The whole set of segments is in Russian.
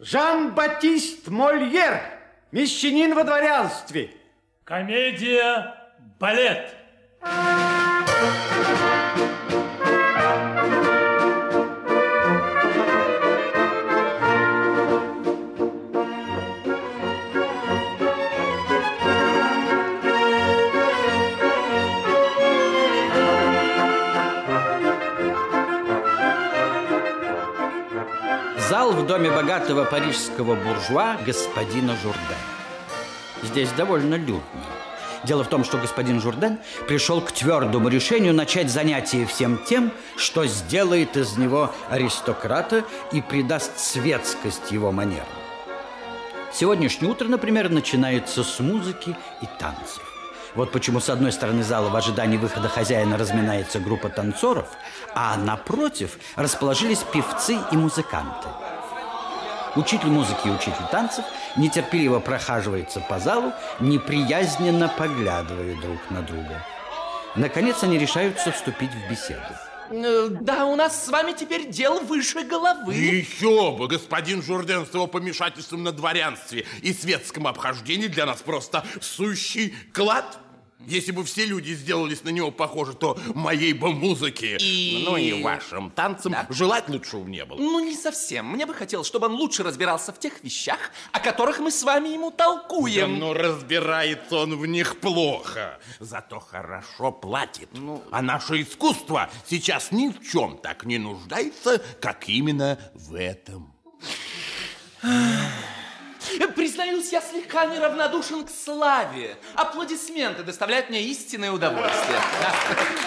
Жан-Батист Мольер, мещанин во дворянстве. Комедия «Балет». Зал в доме богатого парижского буржуа господина Журдена. Здесь довольно людно. Дело в том, что господин Журден пришел к твердому решению начать занятие всем тем, что сделает из него аристократа и придаст светскость его манерам. Сегодняшнее утро, например, начинается с музыки и танцев. Вот почему с одной стороны зала в ожидании выхода хозяина разминается группа танцоров, а напротив расположились певцы и музыканты. Учитель музыки и учитель танцев нетерпеливо прохаживается по залу, неприязненно поглядывая друг на друга. Наконец они решаются вступить в беседу. Э, Да, у нас с вами теперь дел выше головы. Еще бы, господин Журден с его помешательством на дворянстве и светском обхождении для нас просто сущий клад. Если бы все люди сделались на него похожи, то моей бы музыки, И- ну и вашим танцам Да. желать лучшего не было. Ну, не совсем. Мне бы хотелось, чтобы он лучше разбирался в тех вещах, о которых мы с вами ему Да, толкуем. но разбирается он в них плохо, зато хорошо платит. А наше искусство сейчас ни в чем так не нуждается, как именно в этом. Признаюсь, я слегка неравнодушен к славе. Аплодисменты доставляют мне истинное удовольствие. Да.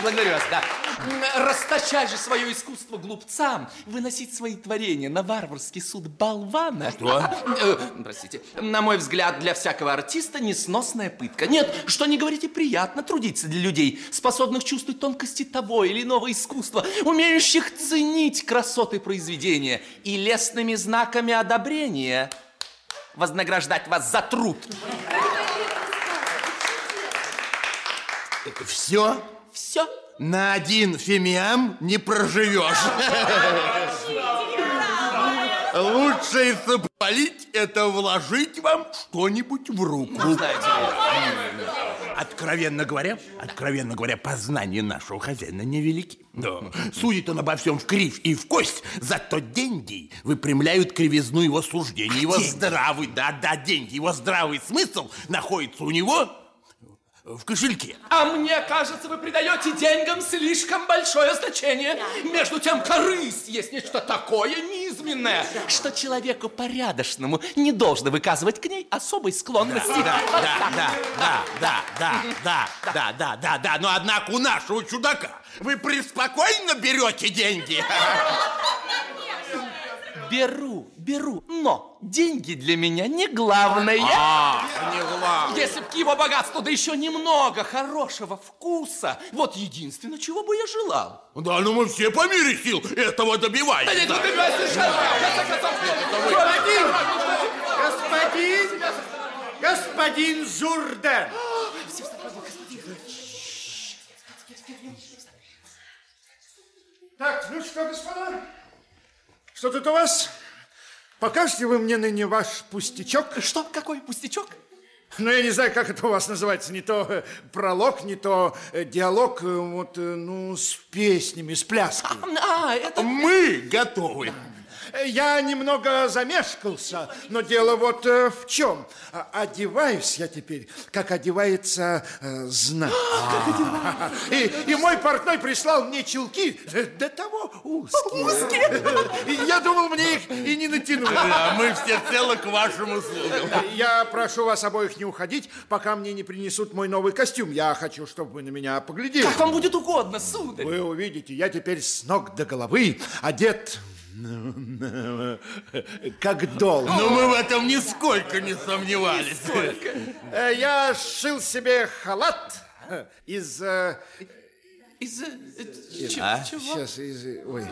Благодарю вас, да. М, Расточать же свое искусство глупцам, выносить свои творения на варварский суд болвана. Что? Э, Простите. На мой взгляд, для всякого артиста несносная пытка. Нет, что не говорите, приятно трудиться для людей, способных чувствовать тонкости того или иного искусства, умеющих ценить красоты произведения и лестными знаками одобрения вознаграждать вас за труд. Все? Все. На один фимиам не проживешь. Лучше запалить это вложить вам что-нибудь в руку. Знаете Откровенно говоря, откровенно говоря, познания нашего хозяина невелики. Да. Судит он обо всем в кривь и в кость, зато деньги выпрямляют кривизну его суждений. Его здравый, да-да, деньги, его здравый смысл находится у него в кошельке. А мне кажется, вы придаете деньгам слишком большое значение. Между тем, корысть есть нечто такое низменное, что человеку порядочному не должно выказывать к ней особой склонности. Да, да, да, да, да, да, да, да, да, да, да. Но однако у нашего чудака вы преспокойно берете деньги. Беру, беру, но деньги для меня не главное. Ах, не главное. Если б к его богатству, да еще немного хорошего вкуса, вот единственное, чего бы я желал. Да, ну мы все по мере сил этого добиваемся. Да нет, ну добиваюсь совершенно. Господин, господин, господин Журден. Так, ну что, господа, что тут у вас? Покажете вы мне ныне ваш пустячок? Что, какой пустячок? Ну, я не знаю, как это у вас называется. Не то э, пролог, не то э, диалог, э, вот, ну, с песнями, с плясками. А, это... Мы готовы. Я немного замешкался, но дело вот э, в чем. А- Одеваюсь я теперь, как одевается э, знать. И, и мой портной прислал мне чулки э, до того узкие. Я думал, мне их и не натянуть. А мы все целы к вашим услугам. Я прошу вас обоих не уходить, пока мне не принесут мой новый костюм. Я хочу, чтобы вы на меня поглядели. Как вам будет угодно, сударь. Вы увидите, я теперь с ног до головы одет как дол. Но мы в этом нисколько не сомневались. Э, Я сшил себе халат из... э, Из... э, А? Чего? Сейчас, из... э, Ой.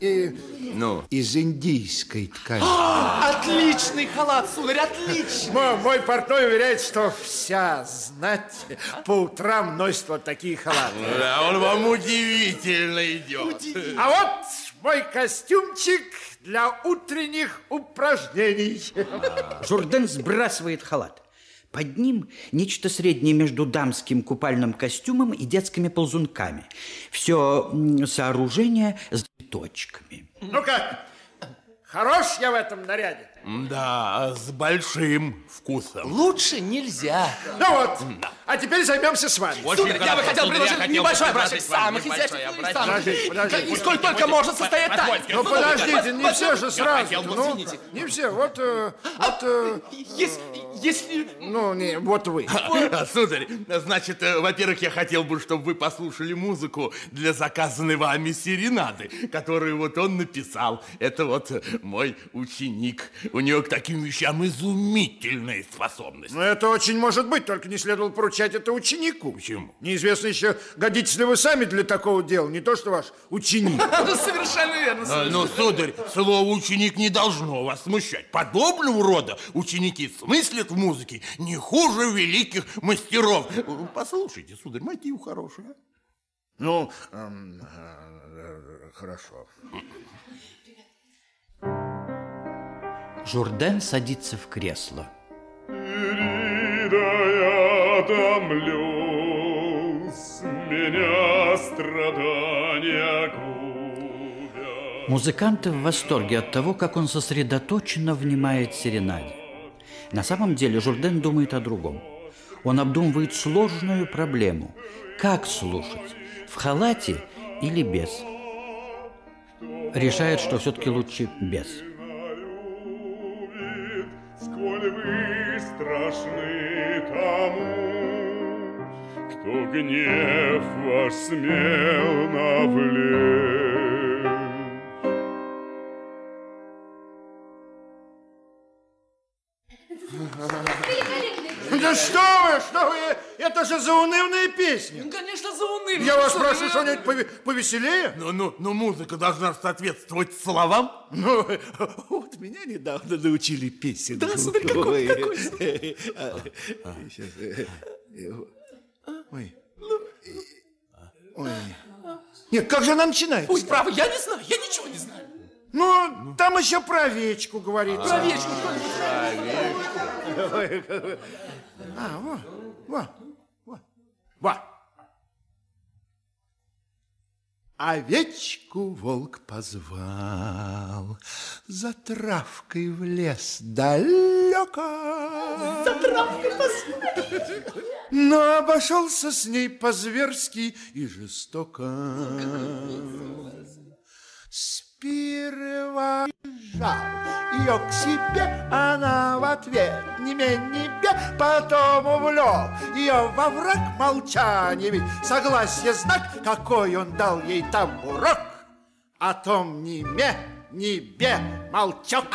И- Ну, из индийской ткани. Отличный халат, сударь, отличный. Мо- Мой портной уверяет, что вся знать по утрам носит вот такие халаты. да, он вам удивительно идет. А вот мой костюмчик для утренних упражнений. Журден сбрасывает халат. Под ним нечто среднее между дамским купальным костюмом и детскими ползунками. Все сооружение с точками. Ну как, хорош я в этом наряде? Да, с большим вкусом. Лучше нельзя. Ну вот, а теперь займемся с вами. Сударь, я бы хотел предложить небольшой образчик самых изящных и образчик. самых... Подождите, подождите. И сколь только может состоять танец. Ну подождите, не все же сразу. Ну, не все, вот, э, вот, э, Если... если... ну, не, вот вы. А, Сударь, значит, э, во-первых, я хотел бы, чтобы вы послушали музыку для заказанной вами серенады, которую вот он написал. Это вот мой ученик. У него к таким вещам изумительные способности. Ну, это очень может быть, только не следовало поручать это ученику. Почему? Неизвестно еще, годитесь ли вы сами для такого дела, не то что ваш ученик. Ну, совершенно верно. А, Ну, сударь, слово ученик не должно вас смущать. Подобного рода ученики смыслят в музыке не хуже великих мастеров. Послушайте, сударь, мотив хороший. а? Ну, эм, э, хорошо. Журден садится в кресло. я томлю, с меня страдания губят. Музыканты в восторге от того, как он сосредоточенно внимает серенаде. На самом деле Журден думает о другом. Он обдумывает сложную проблему. Как слушать? В халате или без? Решает, что все-таки лучше без. тому, кто гнев ваш смел навлечь. Да что вы, что вы, это же заунывная песня. Ну, Конечно, заунывно. Я вас Сударь, прошу что-нибудь пове- повеселее. Ну, ну, ну, музыка должна соответствовать словам. Ну, вот меня недавно научили песен. Да, сударь, какой, какой. Сейчас. э, э, Ой. Ой. Нет, как же она начинается? Пусть право, я не знаю, я ничего не знаю. Ну, там еще про овечку говорится. Про овечку что-нибудь. А, во, во, во, во. Овечку волк позвал За травкой в лес далеко. За травкой Но обошелся с ней по-зверски и жестоко Сперва жал ее к себе, она в ответ не менее бе, потом увлек ее во враг молчания, ведь согласие знак, какой он дал ей там урок, о том ни ме, ни бе молчок.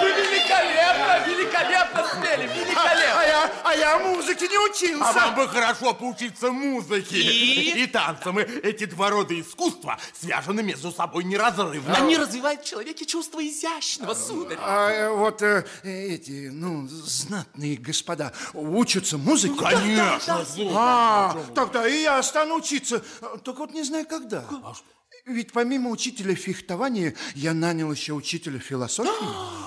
Вы великолепно, великолепно спели. Я, а музыке не А учился. вам бы хорошо поучиться музыке И? и танцам. И Эти два рода искусства связаны между собой неразрывно. Они развивают в человеке чувство изящного, сударь. А э, вот э, эти, ну, знатные господа учатся музыке? Конечно, слушай. А, тогда и я стану учиться. Только вот не знаю, когда. Ведь помимо учителя фехтования, я нанял еще учителя философии.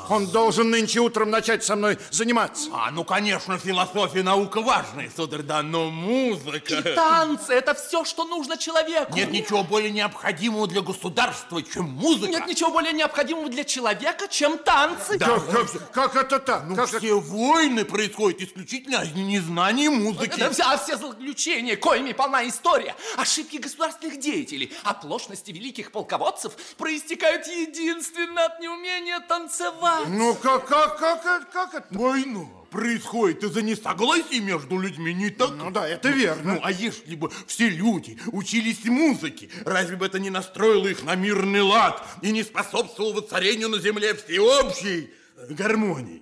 Он должен нынче утром начать со мной заниматься. А, ну, конечно, философия наука важная, сударь, да, но музыка... И танцы – это все, что нужно человеку. Нет ничего более необходимого для государства, чем музыка. Нет ничего более необходимого для человека, чем танцы. Да, Как, как- как это так? Ну, Как это- все войны происходят исключительно из незнания музыки. Это вся, все злоключения, коими полна история, ошибки государственных деятелей, оплошности великих полководцев проистекают единственно от неумения танцевать. Ну, как, как, как, это- как это? Война происходит из-за несогласия между людьми, не так? Ну да, это верно. Ну, а если бы все люди учились музыке, разве бы это не настроило их на мирный лад и не способствовало воцарению на земле всеобщей гармонии?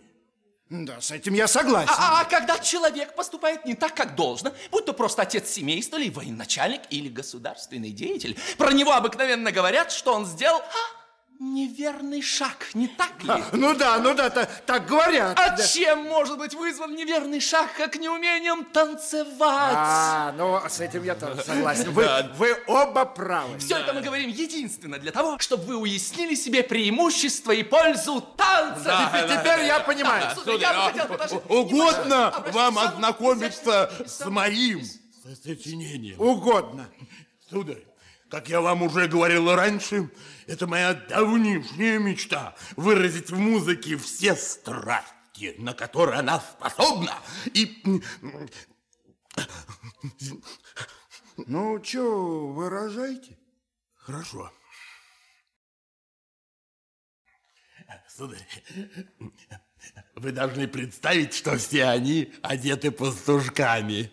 Да, с этим я согласен. А, а когда человек поступает не так, как должно, будь то просто отец семейства, или военачальник, или государственный деятель, про него обыкновенно говорят, что он сделал а, неверный шаг, не так ли? Ну да, ну да, та- так говорят. А да. чем может быть вызван неверный шаг, как неумением танцевать? А, ну, с этим я тоже согласен. Вы, вы оба правы. Все это мы говорим единственно для того, чтобы вы уяснили себе преимущество и пользу танца. Теперь, теперь я понимаю. Сударь, я бы хотел предложить- Угодно вам ознакомиться с моим сочинением. Угодно. Сударь, как я вам уже говорил раньше, это моя давнишняя мечта выразить в музыке все страсти, на которые она способна. И Ну, что, выражайте. хорошо. Сударь, вы должны представить, что все они одеты пастушками.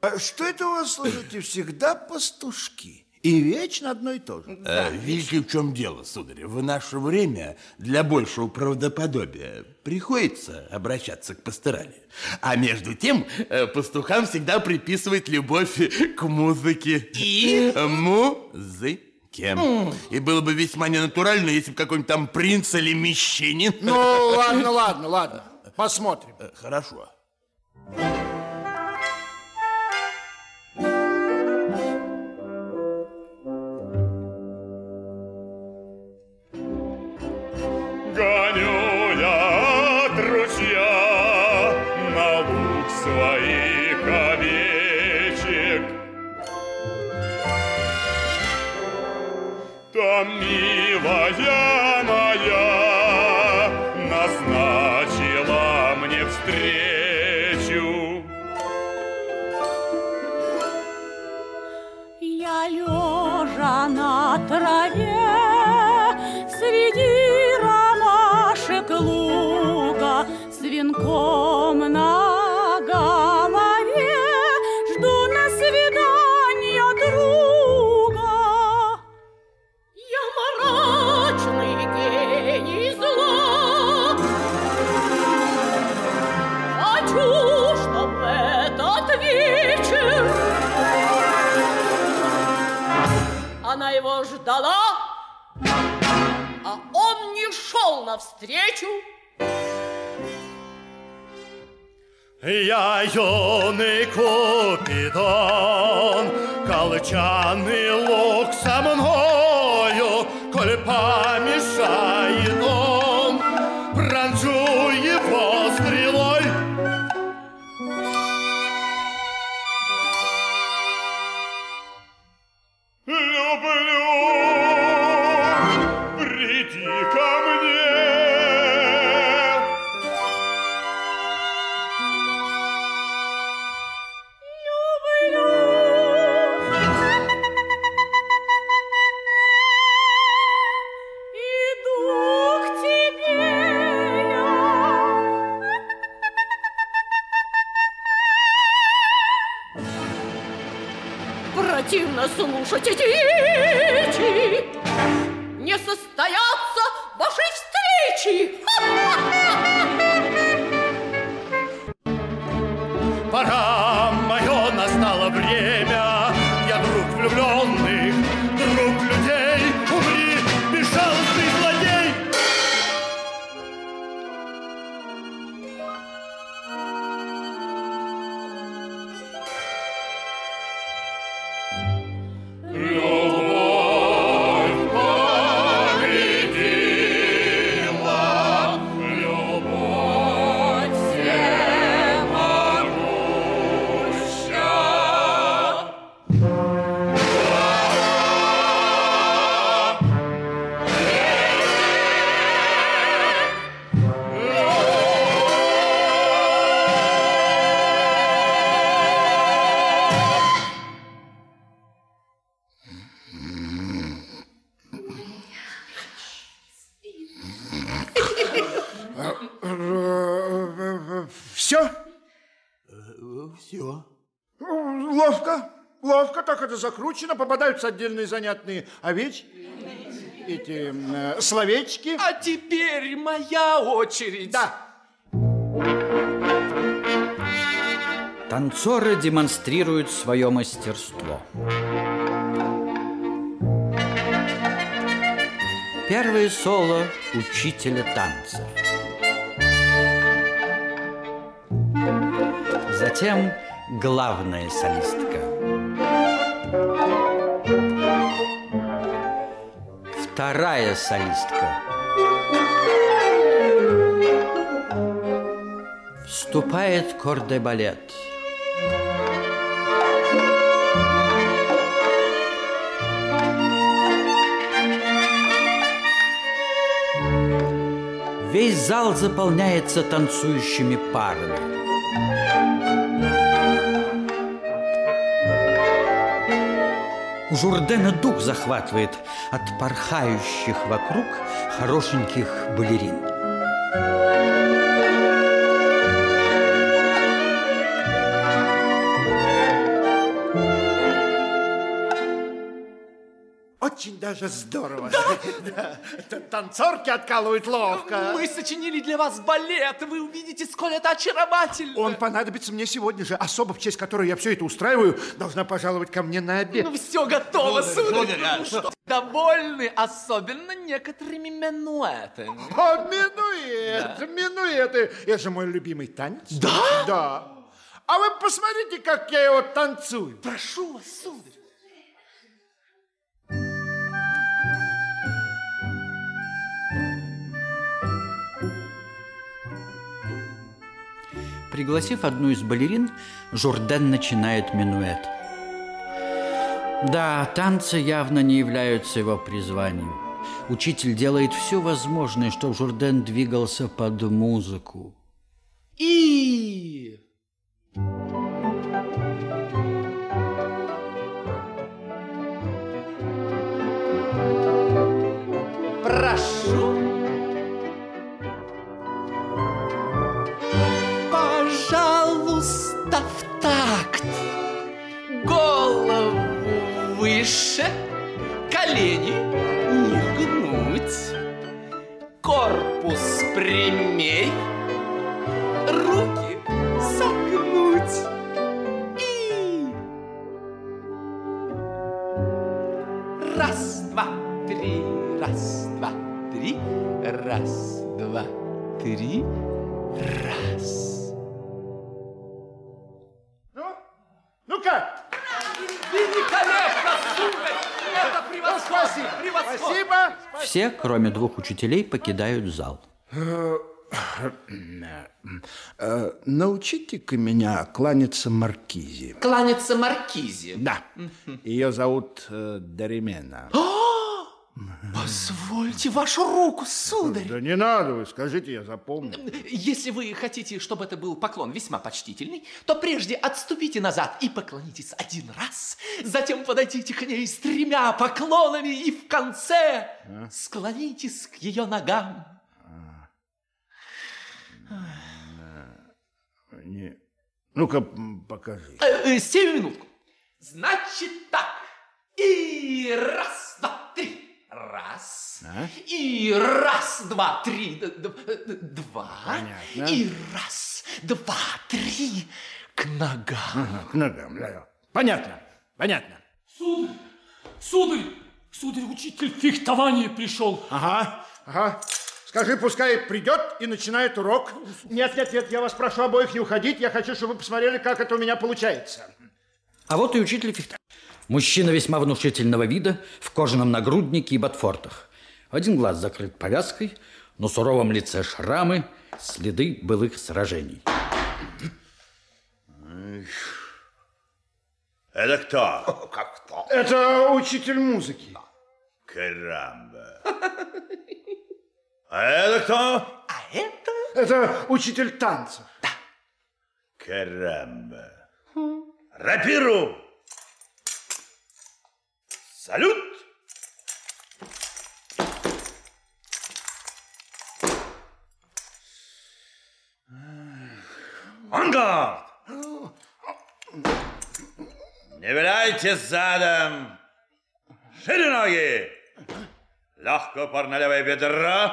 А что это у вас, слушайте, всегда пастушки? И вечно одно и то же. Э, Видите, в чем дело, сударь? В наше время для большего правдоподобия приходится обращаться к пасторали. А между тем, э, пастухам всегда приписывают любовь к музыке. И? Музыке. И было бы весьма ненатурально, если бы какой-нибудь там принц или мещанин... Ну, ладно, ладно, ладно. Посмотрим. Э, Хорошо. Я закручено. Попадаются отдельные занятные овечки, эти э, словечки. А теперь моя очередь. Да. Танцоры демонстрируют свое мастерство. первое соло учителя танцев. Затем главная солистка. Вторая солистка. Вступает корде-балет. Весь зал заполняется танцующими парами. Журдена дух захватывает от порхающих вокруг хорошеньких балерин. Даже здорово. Да. Танцорки откалывают ловко. Мы сочинили для вас балет. Вы увидите, сколь это очаровательно. Он понадобится мне сегодня же. Особо, в честь которой я все это устраиваю, должна пожаловать ко мне на обед. Ну, все готово, сударь. сударь, а Ну что? довольны, особенно некоторыми минуэтами. О, минуэт, минуэты. Это же мой любимый танец. Да? Да. А вы посмотрите, как я его танцую. Прошу вас, сударь. Пригласив одну из балерин, Журден начинает минуэт. Да, танцы явно не являются его призванием. Учитель делает все возможное, чтобы Журден двигался под музыку. И... Прошу. Кроме двух учителей, покидают зал. Научите-ка меня кланяться Маркизе. Кланяться маркизе. Да. Ее зовут э, Даримена. Позвольте вашу руку, сударь. Да не надо, вы скажите, я запомню. Если вы хотите, чтобы это был поклон весьма почтительный, то прежде отступите назад и поклонитесь один раз, затем подойдите к ней с тремя поклонами и в конце склонитесь к ее ногам. Не. Ну-ка, покажи. Э, э, Сию минутку. Значит так. И раз, два, три. Раз. А? И раз, два, три. д- д- д- Два. Понятно. И раз, два, три. К ногам. Ага, к ногам, да. Понятно, понятно. Сударь, сударь, сударь, учитель фехтования пришел. Ага, ага. Скажи, пускай придет и начинает урок. Нет, нет, нет, я вас прошу обоих не уходить. Я хочу, чтобы вы посмотрели, как это у меня получается. А вот и учитель фехта. Мужчина весьма внушительного вида, в кожаном нагруднике и ботфортах. Один глаз закрыт повязкой, на суровом лице шрамы, следы былых сражений. Это кто? Как кто? Это учитель музыки. Карамба. А это кто? А это... Это учитель танцев. Карамба. Рапиру. Салют. Ангард! Не виляйте задом! Шире ноги! Легкий упор на левое бедро.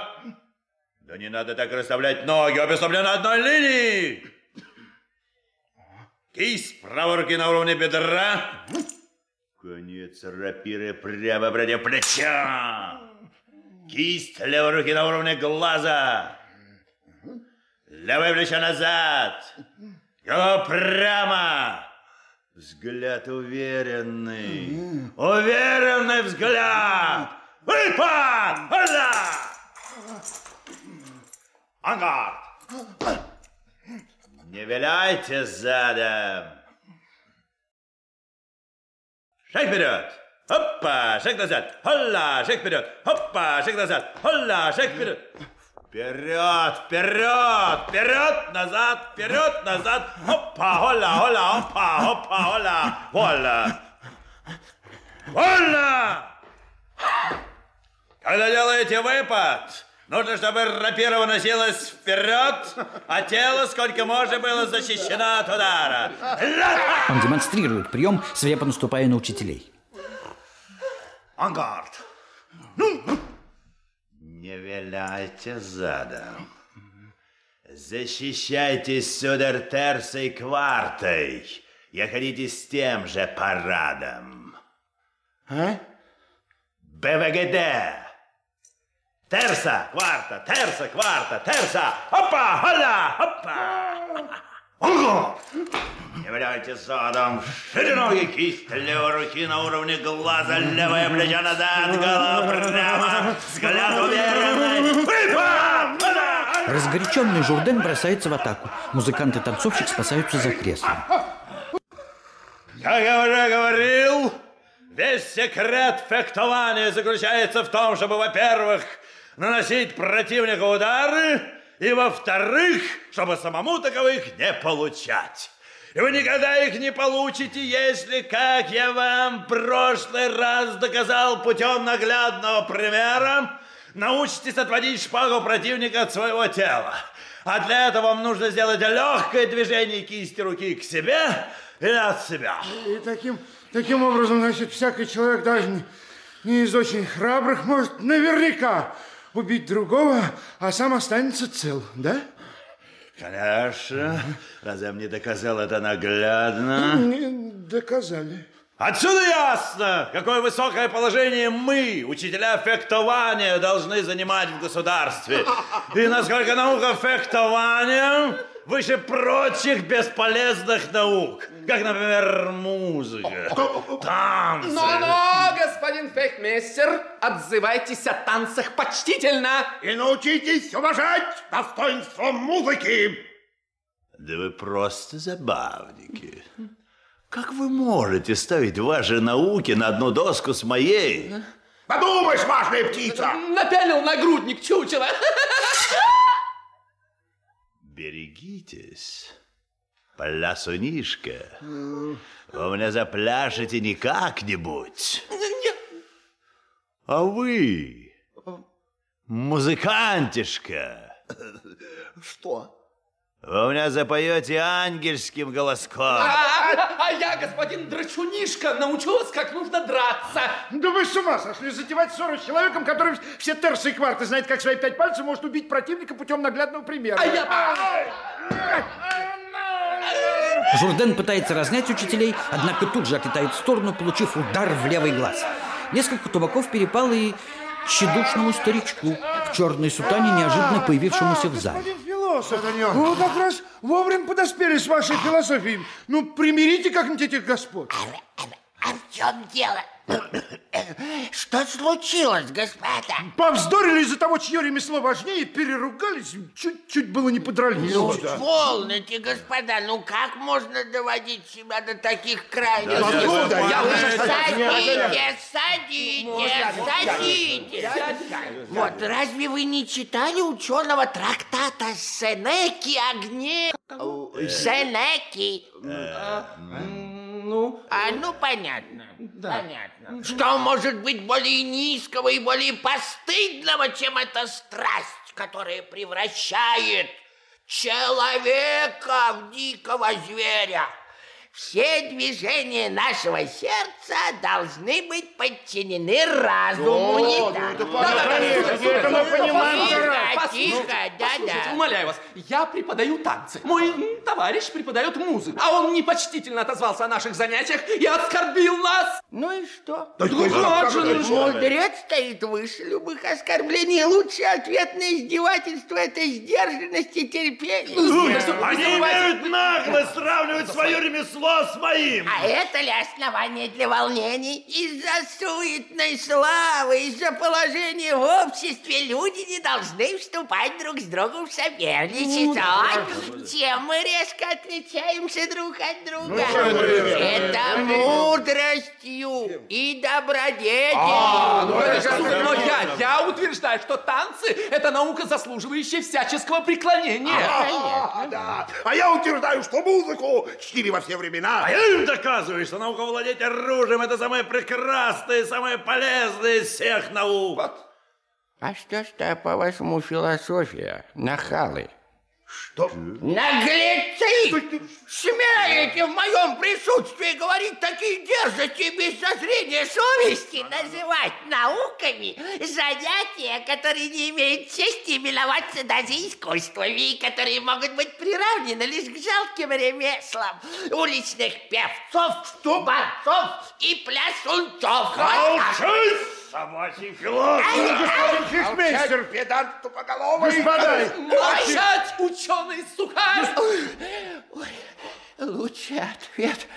Да не надо так расставлять ноги, обе стопли на одной линии. Кисть правой руки на уровне бедра. Конец рапиры прямо против плеча. Кисть левой руки на уровне глаза. Левое плечо назад. Голова прямо. Взгляд уверенный. Уверенный взгляд. Выпад! Хода! Ангард! Не виляйте задом. Шаг вперед. Опа, шаг назад. Холла, шаг вперед. Опа, шаг назад. Холла, шаг вперед. Вперед, вперед, вперед, назад, вперед, назад. Опа, хола, хола, опа, опа, хола, хола. Хола! Когда делаете выпад, нужно, чтобы рапира носилась вперед, а тело сколько можно было защищено от удара. Он демонстрирует прием, свирепо наступая на учителей. Ангард. Не виляйте задом. Защищайтесь сударь терсой квартой и ходите с тем же парадом. А? БВГД. Терса, кварта, терса, кварта, терса. Опа, хола, опа. Ого! Не виляйте задом. Шире ноги, кисть левой руки на уровне глаза, левое плечо назад, голова прямо, взгляд уверенный. Разгоряченный Журден бросается в атаку. Музыкант и танцовщик спасаются за креслом. Как я уже говорил, весь секрет фехтования заключается в том, чтобы, во-первых, наносить противнику удары, и, во-вторых, чтобы самому таковых не получать. И вы никогда их не получите, если, как я вам в прошлый раз доказал путем наглядного примера, научитесь отводить шпагу противника от своего тела. А для этого вам нужно сделать легкое движение кисти руки к себе или от себя. И таким, таким образом, значит, всякий человек, даже не, не из очень храбрых, может наверняка убить другого, а сам останется цел, да? Конечно. Разве мне доказал это наглядно? Не доказали. Отсюда ясно, какое высокое положение мы, учителя фехтования, должны занимать в государстве. И насколько наука фехтования выше прочих бесполезных наук, как, например, музыка, танцы. Но-но, господин фехтмейстер, отзывайтесь о танцах почтительно. И научитесь уважать достоинство музыки. Да вы просто забавники. Как вы можете ставить ваши науки на одну доску с моей? Подумаешь, важная птица. Напялил нагрудник чучела. Берегитесь, плясунишка. Вы меня запляшете не как-нибудь. А вы, музыкантишка. Что? Вы у меня запоете ангельским голоском. А, а я, господин Драчунишка, научу вас, как нужно драться. Да вы с ума сошли затевать ссору с человеком, который все терсы и кварты знает, как свои пять пальцев может убить противника путем наглядного примера. А я... Журден пытается разнять учителей, однако тут же отлетает в сторону, получив удар в левый глаз. Несколько тубаков перепало и тщедушному старичку в черной сутане, неожиданно появившемуся в зале. Философ, вы как раз вовремя подоспели с вашей философией. Ну, примирите как-нибудь этих господ. Чем дело? Что случилось, господа? Повздорили из-за того, чье ремесло важнее, переругались, чуть-чуть было не подрались. Ну, полноте, господа, ну как можно доводить себя до таких крайностей? Садитесь, садитесь, садитесь. Вот разве вы не читали ученого трактата Сенеки о гневе? Сенеки. Ну, А, ну, понятно. Понятно. Что может быть более низкого и более постыдного, чем эта страсть, которая превращает человека в дикого зверя? Все движения нашего сердца должны быть подчинены разуму. не О, так? ну, это конечно, это мы понимаем. Тихо, тихо, Послушайте, да-да. умоляю вас, я преподаю танцы. Мой товарищ преподает музыку. А он непочтительно отозвался о наших занятиях и оскорбил нас. Ну и что? Ну как же, ну что? Мудрец стоит выше любых оскорблений. Лучший ответ на издевательство – это сдержанность и терпение. Они имеют наглость сравнивать свое ремесло с моим. А это ли основание для волнений? Из-за суетной славы, из-за положения в обществе люди не должны вступать друг с другом в соперничество. Вот Чем мы резко отличаемся друг от друга? это мудростью и добродетелью. Ну, это же- Но я, я утверждаю, что танцы – это наука, заслуживающая всяческого преклонения. А, да. А я утверждаю, что музыку чтили во все времена. А я им доказываю, что наука владеть оружием – это самое прекрасное, самое полезное из всех наук. А что ж это, по-вашему, философия? Нахалы. Что? Наглецы! Смеете в моем присутствии говорить такие дерзости без зазрения совести, называть науками занятия, которые не имеют чести именоваться даже искусствами, и которые могут быть приравнены лишь к жалким ремеслам уличных певцов, борцов и плясунцов. Так. Собачий философ! Господин фихмейстер, Педант тупоголовый! господа, Молчать, ученый сухарь! Ой, лучший ответ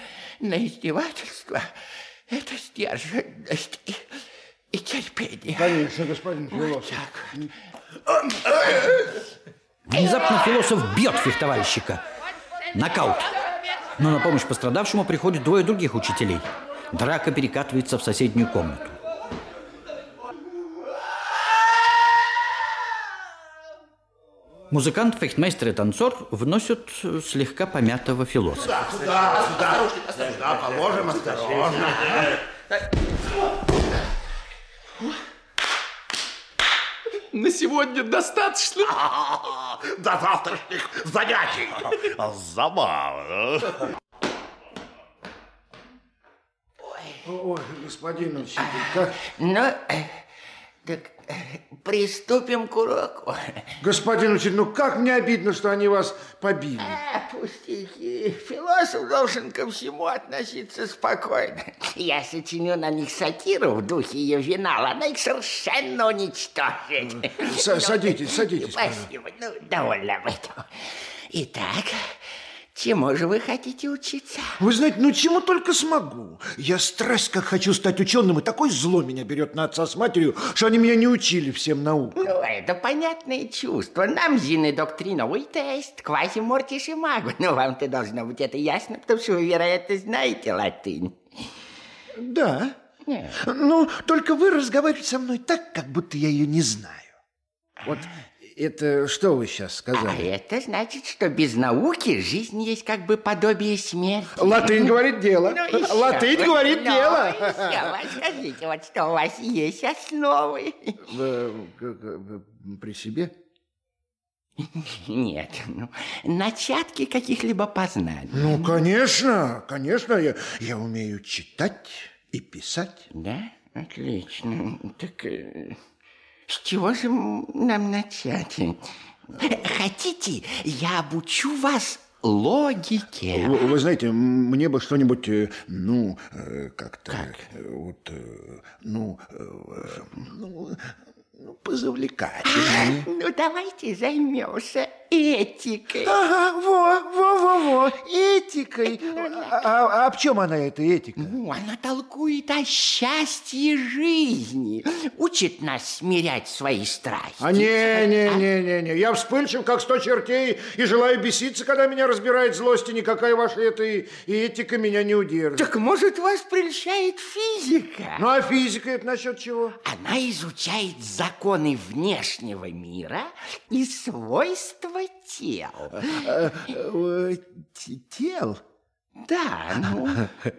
на издевательство – это сдержанность и, и терпение. Конечно, господин философ. Внезапно философ бьет фехтовальщика. Нокаут. Но на помощь пострадавшему приходят двое других учителей. Драка перекатывается в соседнюю комнату. Музыкант, фехтмейстер и танцор вносят э, слегка помятого философа. Сюда, сюда, сюда положим осторожно. На сегодня достаточно. До завтрашних занятий. Забавно. Ой, господин учитель, как... Ну, э, так э, приступим к уроку. Господин учитель, ну как мне обидно, что они вас побили. А, пустяки. Философ должен ко всему относиться спокойно. Я сочиню на них сатиру в духе Ювенала. Она их совершенно уничтожит. С- садитесь, садитесь, Спасибо. Ну, довольно об этом. Итак, чему же вы хотите учиться? Вы знаете, ну чему только смогу. Я страсть как хочу стать ученым, и такое зло меня берет на отца с матерью, что они меня не учили всем наукам. Ну, это понятное чувство. Нам зины доктриновый тест, квазимортиш и магу. Ну, вам-то должно быть это ясно, потому что вы, вероятно, знаете латынь. Да. Нет. Ну, только вы разговариваете со мной так, как будто я ее не знаю. Вот это что вы сейчас А сказали? это значит, что без науки жизнь есть как бы подобие смерти. Латынь говорит дело. Ну, еще Латынь вот, говорит ну, дело. еще скажите, вот что у вас есть основы? Э, При себе? Нет, ну, начатки каких-либо познаний. Ну, конечно, конечно, я, я умею читать и писать. Да? Отлично. Так э, с чего же нам начать? Хотите, я обучу вас логике? Вы, вы знаете, мне бы что-нибудь, э, ну, э, как-то, э, вот, ну, ну, ну, позавлекательнее. Ну, давайте займемся этикой. Ага, во, во, во, во, этикой. А, а- а в чем она, эта этика? Ну, она толкует о счастье жизни, учит нас смирять свои страсти. А не, не, не, не, не, я вспыльчив, как сто чертей, и желаю беситься, когда меня разбирает злость, и никакая ваша и этика меня не удержит. Так, может, вас прельщает физика? Ну, а физика это насчет чего? Она изучает законы внешнего мира и свойства тел. Э, э, т- Тел? Да, ну,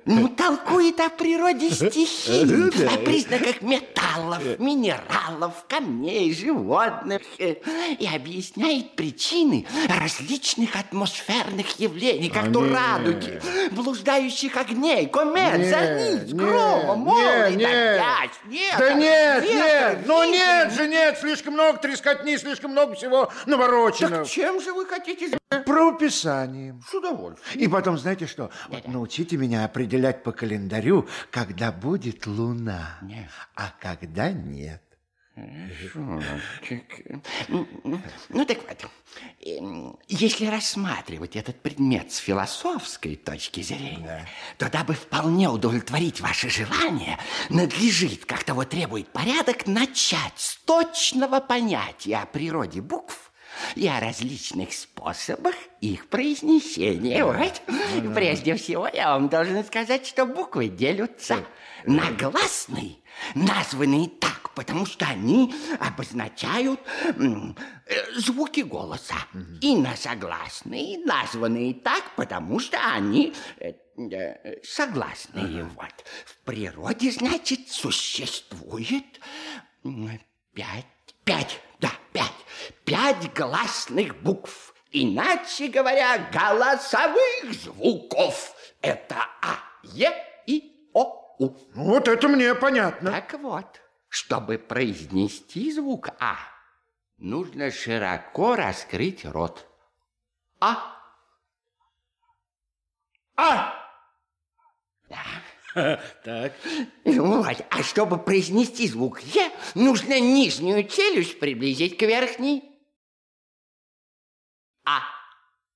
ну, толкует о природе стихий, о признаках металлов, минералов, камней, животных э, и объясняет причины различных атмосферных явлений, как то нет. радуги, блуждающих огней, комет, нет, грома, молний, дождя, нет. снега, Да нет, ветра, нет, ну вихря. нет же, нет, слишком много трескотни, слишком много всего навороченного. Так чем же вы хотите Правописанием. С удовольствием. И потом, знаете что, вот научите меня определять по календарю, когда будет луна, а когда нет. Ну, так вот, эм, если рассматривать этот предмет с философской точки зрения, то дабы вполне удовлетворить ваше желание, надлежит, как того требует порядок, начать с точного понятия о природе букв и о различных способах их произнесения. Вот. Прежде всего, я вам должен сказать, что буквы делятся на гласные, названные так, потому что они обозначают э, звуки голоса, и на согласные, названные так, потому что они э, э, согласные. Вот. В природе, значит, существует пять, пять, да, пять, гласных букв. Иначе говоря, голосовых звуков. Это А, Е и О, У. Вот это мне понятно. Так вот, чтобы произнести звук А, нужно широко раскрыть рот. А. А. Так. Вот. А чтобы произнести звук Е, нужно нижнюю челюсть приблизить к верхней. А.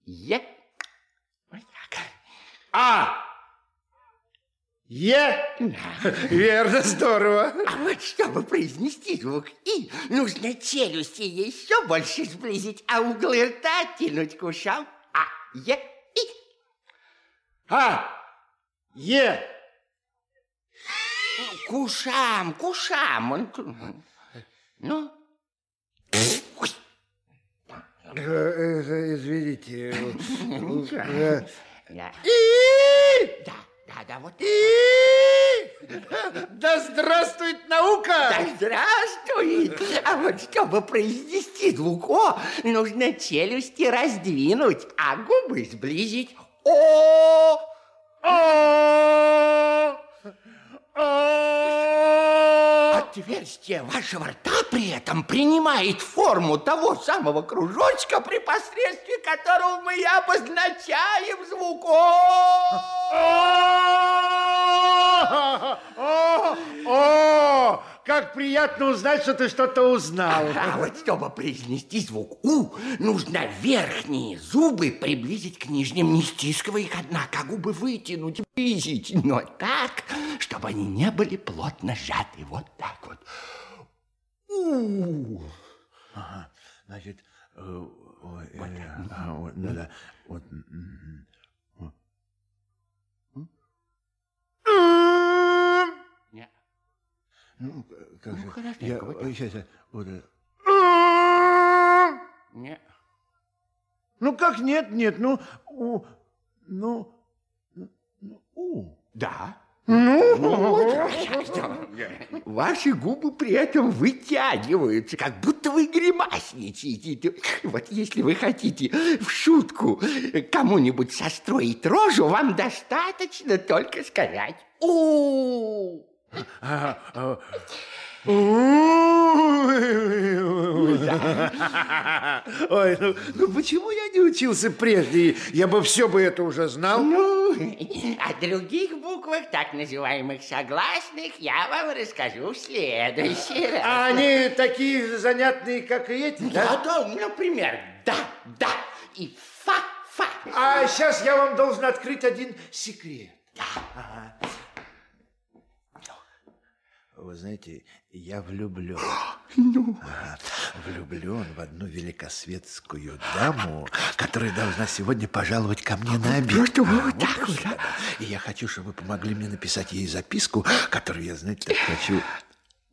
Е. А. Е. Верно, здорово. А вот чтобы произнести звук И, нужно челюсти еще больше сблизить, а углы рта тянуть к ушам. А, Е, И. А. Е. К ушам, к ушам. Он... Ну, Э, э, Извините. э, да. И. Да, да, да, вот. Да здравствует наука! Да здравствует! А вот чтобы произнести звук О, нужно челюсти раздвинуть, а губы сблизить. О! О! О! Отверстие вашего рта при этом принимает форму того самого кружочка, при посредстве которого мы и обозначаем звук О! О! О! Как приятно узнать, что ты что-то узнал. А вот чтобы произнести звук У, нужно верхние зубы приблизить к нижним, не стискивая их, однако, а губы вытянуть, близить, но так, чтобы они не были плотно сжаты. Вот так вот. У. Ага, значит, э, э, а, вот, ну да, вот. М. Не. Ну, как же, хорошенько, я, вот ой, сейчас, я, вот это. Не. Ну, как нет, нет, ну, у, ну, ну, у. Да. Ну, Ваши губы при этом вытягиваются, как будто вы гримасничаете. Вот если вы хотите в шутку кому-нибудь состроить рожу, вам достаточно только сказать у а, а, Ой, ну, ну почему я не учился прежде? Я бы все бы это уже знал. Ну, о других буквах, так называемых согласных, я вам расскажу в следующий раз. А они такие занятные, как и эти, да? Да, да, например, да, да и фа, фа. А сейчас я вам должен открыть один секрет. Ага. Вы знаете, я влюблен. Ага, влюблен в одну великосветскую даму, которая должна сегодня пожаловать ко мне на обед. Вот А, так вот, да, да. И я хочу, чтобы вы помогли мне написать ей записку, которую я, знаете, так хочу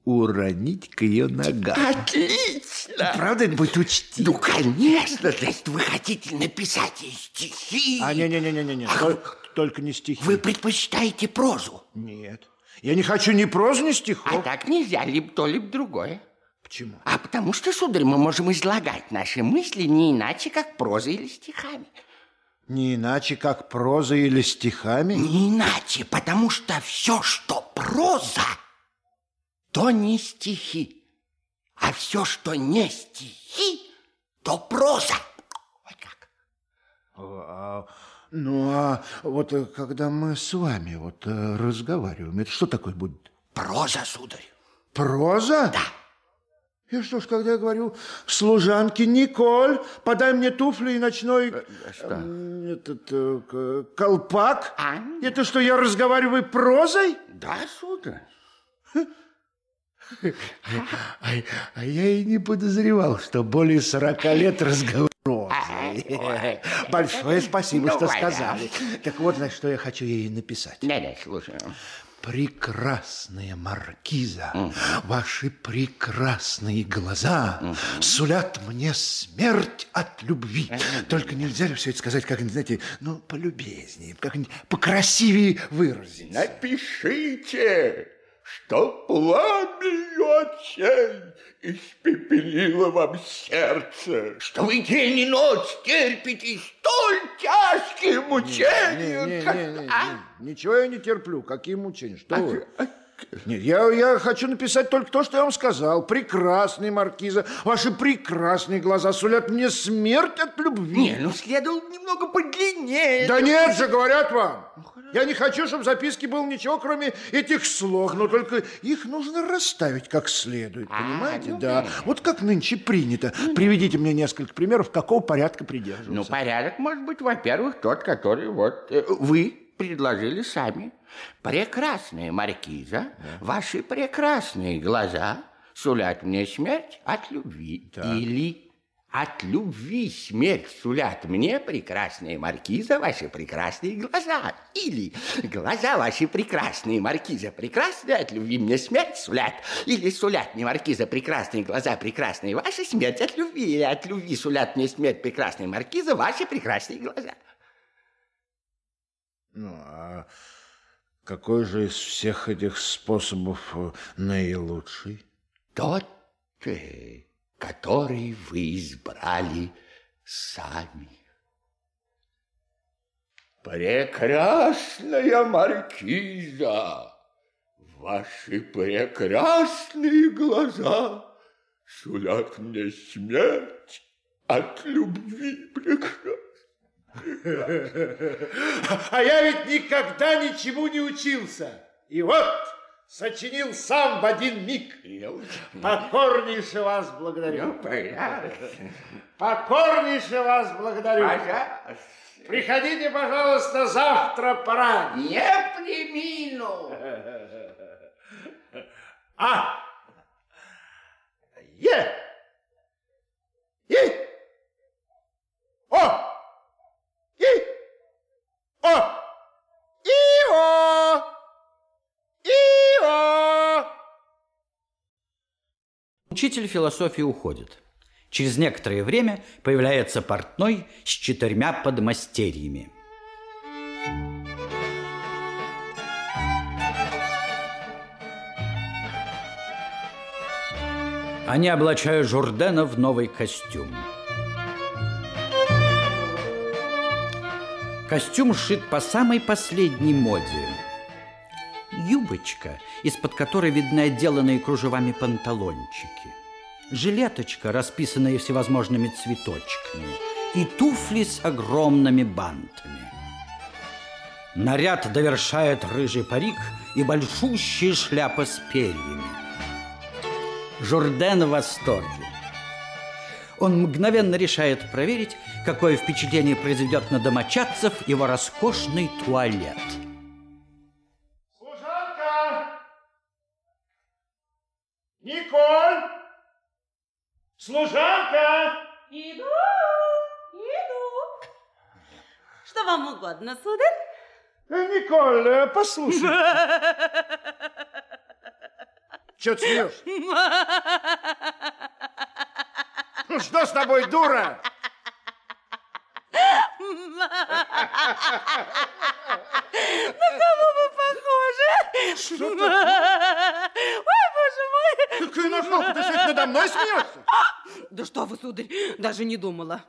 уронить к ее ногам. Отлично! Правда, это будет учтиво? Ну, конечно, значит, вы хотите написать ей стихи. А, не-не-не-не-не. А, только не стихи. Вы предпочитаете прозу? Нет. Я не хочу ни прозы, ни стихов. А так нельзя, либо то, либо другое. Почему? А потому что, сударь, мы можем излагать наши мысли не иначе, как прозой или стихами. Не иначе, как проза или стихами? Не иначе, потому что все, что проза, то не стихи. А все, что не стихи, то проза. Вот как. А, ну, а вот э, когда мы с вами вот э, разговариваем, это что такое будет? Проза, сударь. Проза? Да. И что ж, когда я говорю, служанке Николь, подай мне туфли и ночной... что? э, Этот э, к- колпак. А? Это что, я разговариваю прозой? Да, сударь. А, я и не подозревал, что более 40 лет разговор прозой. Большое спасибо, Ну, что сказали. Так вот, значит, что я хочу ей написать. Да-да, слушаю. Прекрасная маркиза, ваши прекрасные глаза сулят мне смерть от любви. Только нельзя ли все это сказать как-нибудь, знаете, ну, полюбезнее, как-нибудь покрасивее выразить? Напишите, что пламенью очей испепелило вам сердце. Что вы день и ночь терпите столь тяжкие мучения, Не, не, как- не, не, а? не, Ничего я не терплю. Какие мучения? Что вы? Нет, я, я хочу написать только то, что я вам сказал. Прекрасные маркиза, ваши прекрасные глаза сулят мне смерть от любви. Не, ну следовало немного подлиннее. Да нет же, говорят вам. Я не хочу, чтобы в записке было ничего, кроме этих слов, но только их нужно расставить как следует, понимаете? ну, да. понятно. Вот как нынче принято. Приведите мне несколько примеров, какого порядка придерживаться. Ну, порядок может быть, во-первых, тот, который вот э, вы предложили сами. Прекрасная маркиза, ваши прекрасные глаза сулят мне смерть от любви. Или от любви смерть сулят мне прекрасная маркиза, ваши прекрасные глаза. Или глаза ваши прекрасные, маркиза прекрасные, от любви мне смерть сулят. Или сулят мне маркиза прекрасные глаза, прекрасные ваши, смерть от любви. Или от любви сулят мне смерть прекрасная маркиза, ваши прекрасные глаза. Ну, а какой же из всех этих способов э, наилучший? Тот, э, который вы избрали сами. Прекрасная маркиза, ваши прекрасные глаза сулят мне смерть от любви прекрасной. А я ведь никогда ничему не учился. И вот сочинил сам в один миг. Покорнейше вас благодарю. Покорнейше вас благодарю. Приходите, пожалуйста, завтра поранее. Не примину. А! Е! И! О! О! Ио! Ио! Учитель философии уходит. Через некоторое время появляется портной с четырьмя подмастерьями. Они облачают Журдена в новый костюм. Костюм сшит по самой последней моде. Юбочка, из-под которой видны отделанные кружевами панталончики. Жилеточка, расписанная всевозможными цветочками. И туфли с огромными бантами. Наряд довершает рыжий парик и большущая шляпа с перьями. Журден в восторге. Он мгновенно решает проверить, какое впечатление произведет на домочадцев его роскошный туалет. Служанка! Николь! Служанка! Иду, иду. Что вам угодно, сударь? Э, Николь, э, послушай. Чего ты смеешься? Ну что с тобой, дура? На кого вы похожи? Что ты? Ой, боже мой. Какой нашел? Ты что, надо мной смеешься? Да что вы, сударь, даже не думала.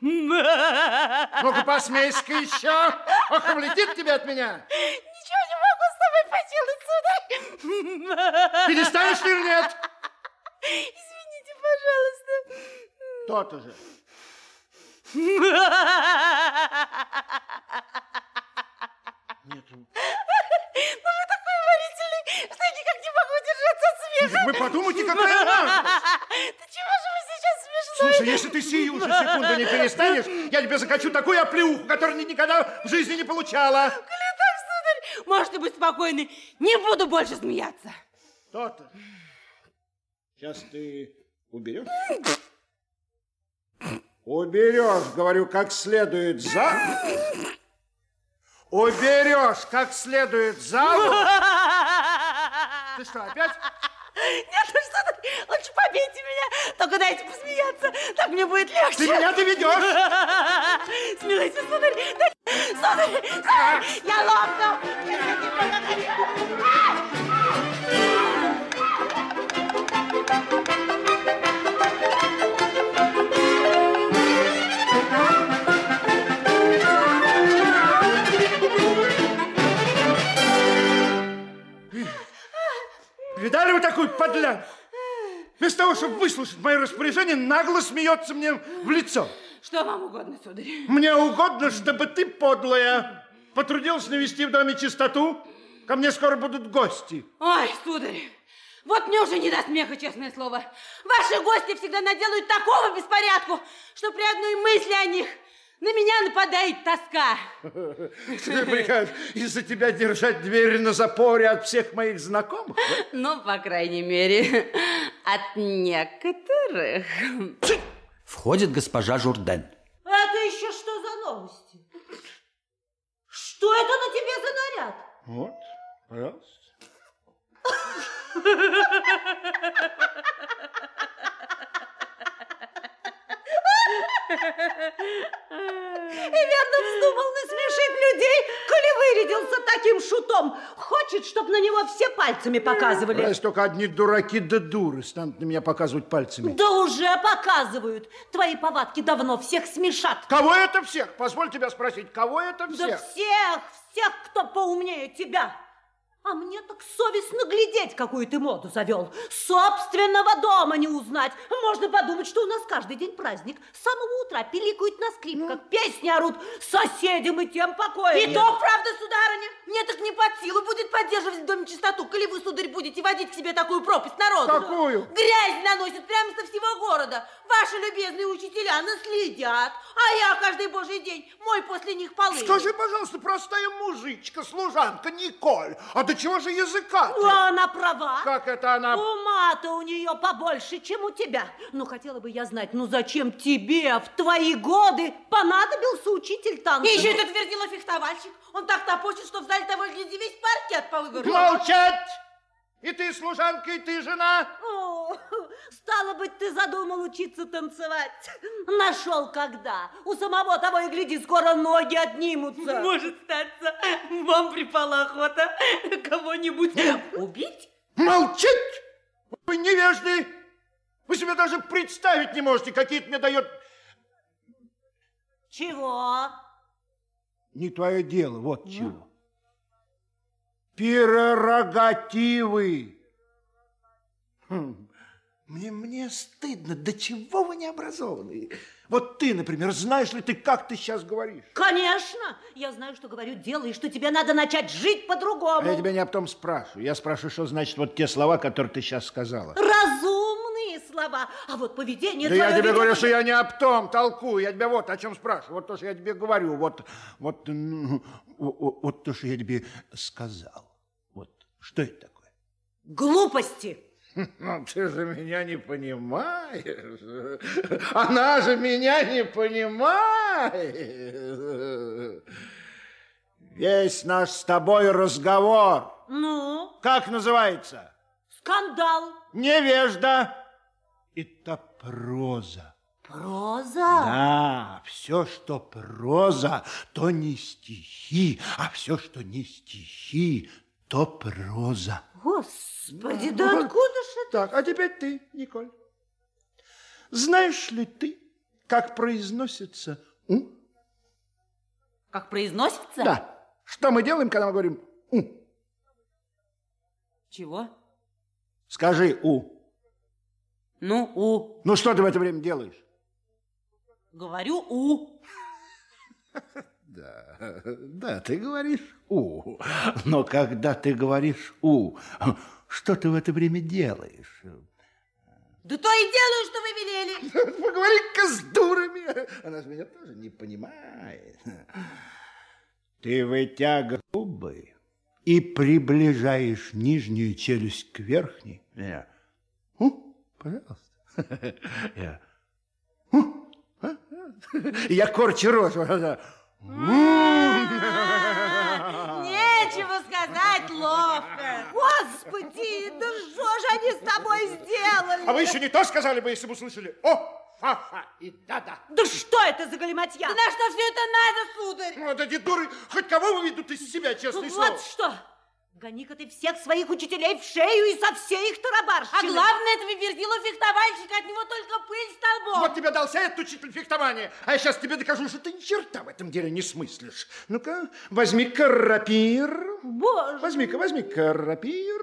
Ну-ка, посмейся еще. Ох, влетит тебе от меня. Ничего не могу с тобой поделать, сударь. Перестанешь или нет? Извините, пожалуйста. То-то же. Нет. Ну вы такой уморительный, что я никак не могу удержаться от смеха. Вы подумайте, какая наглость. Да чего же вы сейчас смешной? Слушай, если ты сию же секунду не перестанешь, я тебе закачу такую оплеуху, которую ты никогда в жизни не получала. Коли так, сударь, можете быть спокойны, не буду больше смеяться. То-то. Сейчас ты уберешь? Уберешь, говорю, как следует за... Уберешь, как следует за... Ты что, опять? Нет, ну что ты, лучше побейте меня, только дайте посмеяться, так мне будет легче. Ты меня доведешь. Смилуйте, сударь, сударь, сударь, я лопну. Подлянку? Вместо того, чтобы выслушать мое распоряжение, нагло смеется мне в лицо. Что вам угодно, сударь? Мне угодно, чтобы ты, подлая, потрудилась навести в доме чистоту. Ко мне скоро будут гости. Ой, сударь, вот мне уже не до смеха, честное слово. Ваши гости всегда наделают такого беспорядку, что при одной мысли о них на меня нападает тоска. Тебе прикажешь из-за тебя держать дверь на запоре от всех моих знакомых? Ну, по крайней мере, от некоторых. Входит госпожа Журден. Это еще что за новости? Что это на тебе за наряд? Вот, пожалуйста. Верно вздумал насмешить людей, коли вырядился таким шутом. Хочет, чтобы на него все пальцами показывали. Раз только одни дураки да дуры станут на меня показывать пальцами. Да уже показывают. Твои повадки давно всех смешат. Кого это всех? Позволь тебя спросить, кого это Да всех? всех, всех, кто поумнее тебя. А мне так совестно глядеть, какую ты моду завел. Собственного дома не узнать. Можно подумать, что у нас каждый день праздник. С самого утра пиликают на скрипках, песни орут. Соседям и тем покоя И нет. то, правда, сударыня, мне так не под силу будет поддерживать в доме чистоту, коли вы, сударь, будете водить к себе такую пропасть народу. Какую? Грязь наносит прямо со всего города. Ваши любезные учителя наследят, а я каждый божий день мой после них полы. Скажи, пожалуйста, простая мужичка, служанка Николь, а до чего же языка ты? Ну, она права. Как это она? Ума-то у нее побольше, чем у тебя. Ну, хотела бы я знать, ну зачем тебе в твои годы понадобился учитель танца? И еще это твердила фехтовальщик. Он так топочет, что в зале того гляди весь паркет повыгорел. Молчать! И ты служанка, и ты жена? О, стало быть, ты задумал учиться танцевать. Нашел когда? У самого того и гляди, скоро ноги отнимутся. Может статься, вам припала охота кого-нибудь убить? Молчать! Вы невежды! Вы себе даже представить не можете, какие это мне дает... Чего? Не твое дело, вот чего. Прерогативы. Хм. Мне, мне стыдно, до чего вы необразованные. Вот ты, например, знаешь ли ты, как ты сейчас говоришь? Конечно, я знаю, что говорю дело, и что тебе надо начать жить по-другому. А я тебя не об том спрашиваю. Я спрашиваю, что значит вот те слова, которые ты сейчас сказала. Разумные слова, а вот поведение Да я твое тебе ведет- говорю, что я не об том толкую. Я тебя вот о чем спрашиваю. Вот то, что я тебе говорю. Вот, вот, ну, о- вот то, что я тебе сказал. Вот, что это такое? Глупости. Ну, ты же меня не понимаешь. Она же меня не понимает. Весь наш с тобой разговор. Ну, Как называется? скандал. Невежда. Это проза. Проза? Да, все, что проза, то не стихи, а все, что не стихи, то проза. Господи, да откуда ж это? Так, а теперь ты, Николь. Знаешь ли ты, как произносится «у»? Как произносится? Да. Что мы делаем, когда мы говорим «у»? Чего? Скажи «у». Ну, у. Ну, что ты в это время делаешь? Говорю у. Да, да, ты говоришь «у». Но когда ты говоришь «у», что ты в это время делаешь? Да то и делаю, что вы велели. Поговори-ка с дурами. Она же меня тоже не понимает. Ты вытягиваешь губы и приближаешь нижнюю челюсть к верхней. Я. У, пожалуйста. Я. У, а? Я корчу рожу. Нечего сказать ловко. Господи, да что же они с тобой сделали? А вы еще не то сказали бы, если бы услышали. О, ха-ха и да-да. Да что это за галиматья? Да на что все это надо, сударь? Ну, да не дуры, хоть кого выведут из себя, честное Ну слово. вот что. Гони-ка ты всех своих учителей в шею и со всей их тарабарщины. А главное, этого верзила фехтовальщика, от него только пыль столбом. Вот тебе дался этот учитель фехтования, а я сейчас тебе докажу, что ты ни черта в этом деле не смыслишь. Ну-ка, возьми-ка рапир. Боже. Возьми-ка, возьми-ка рапир.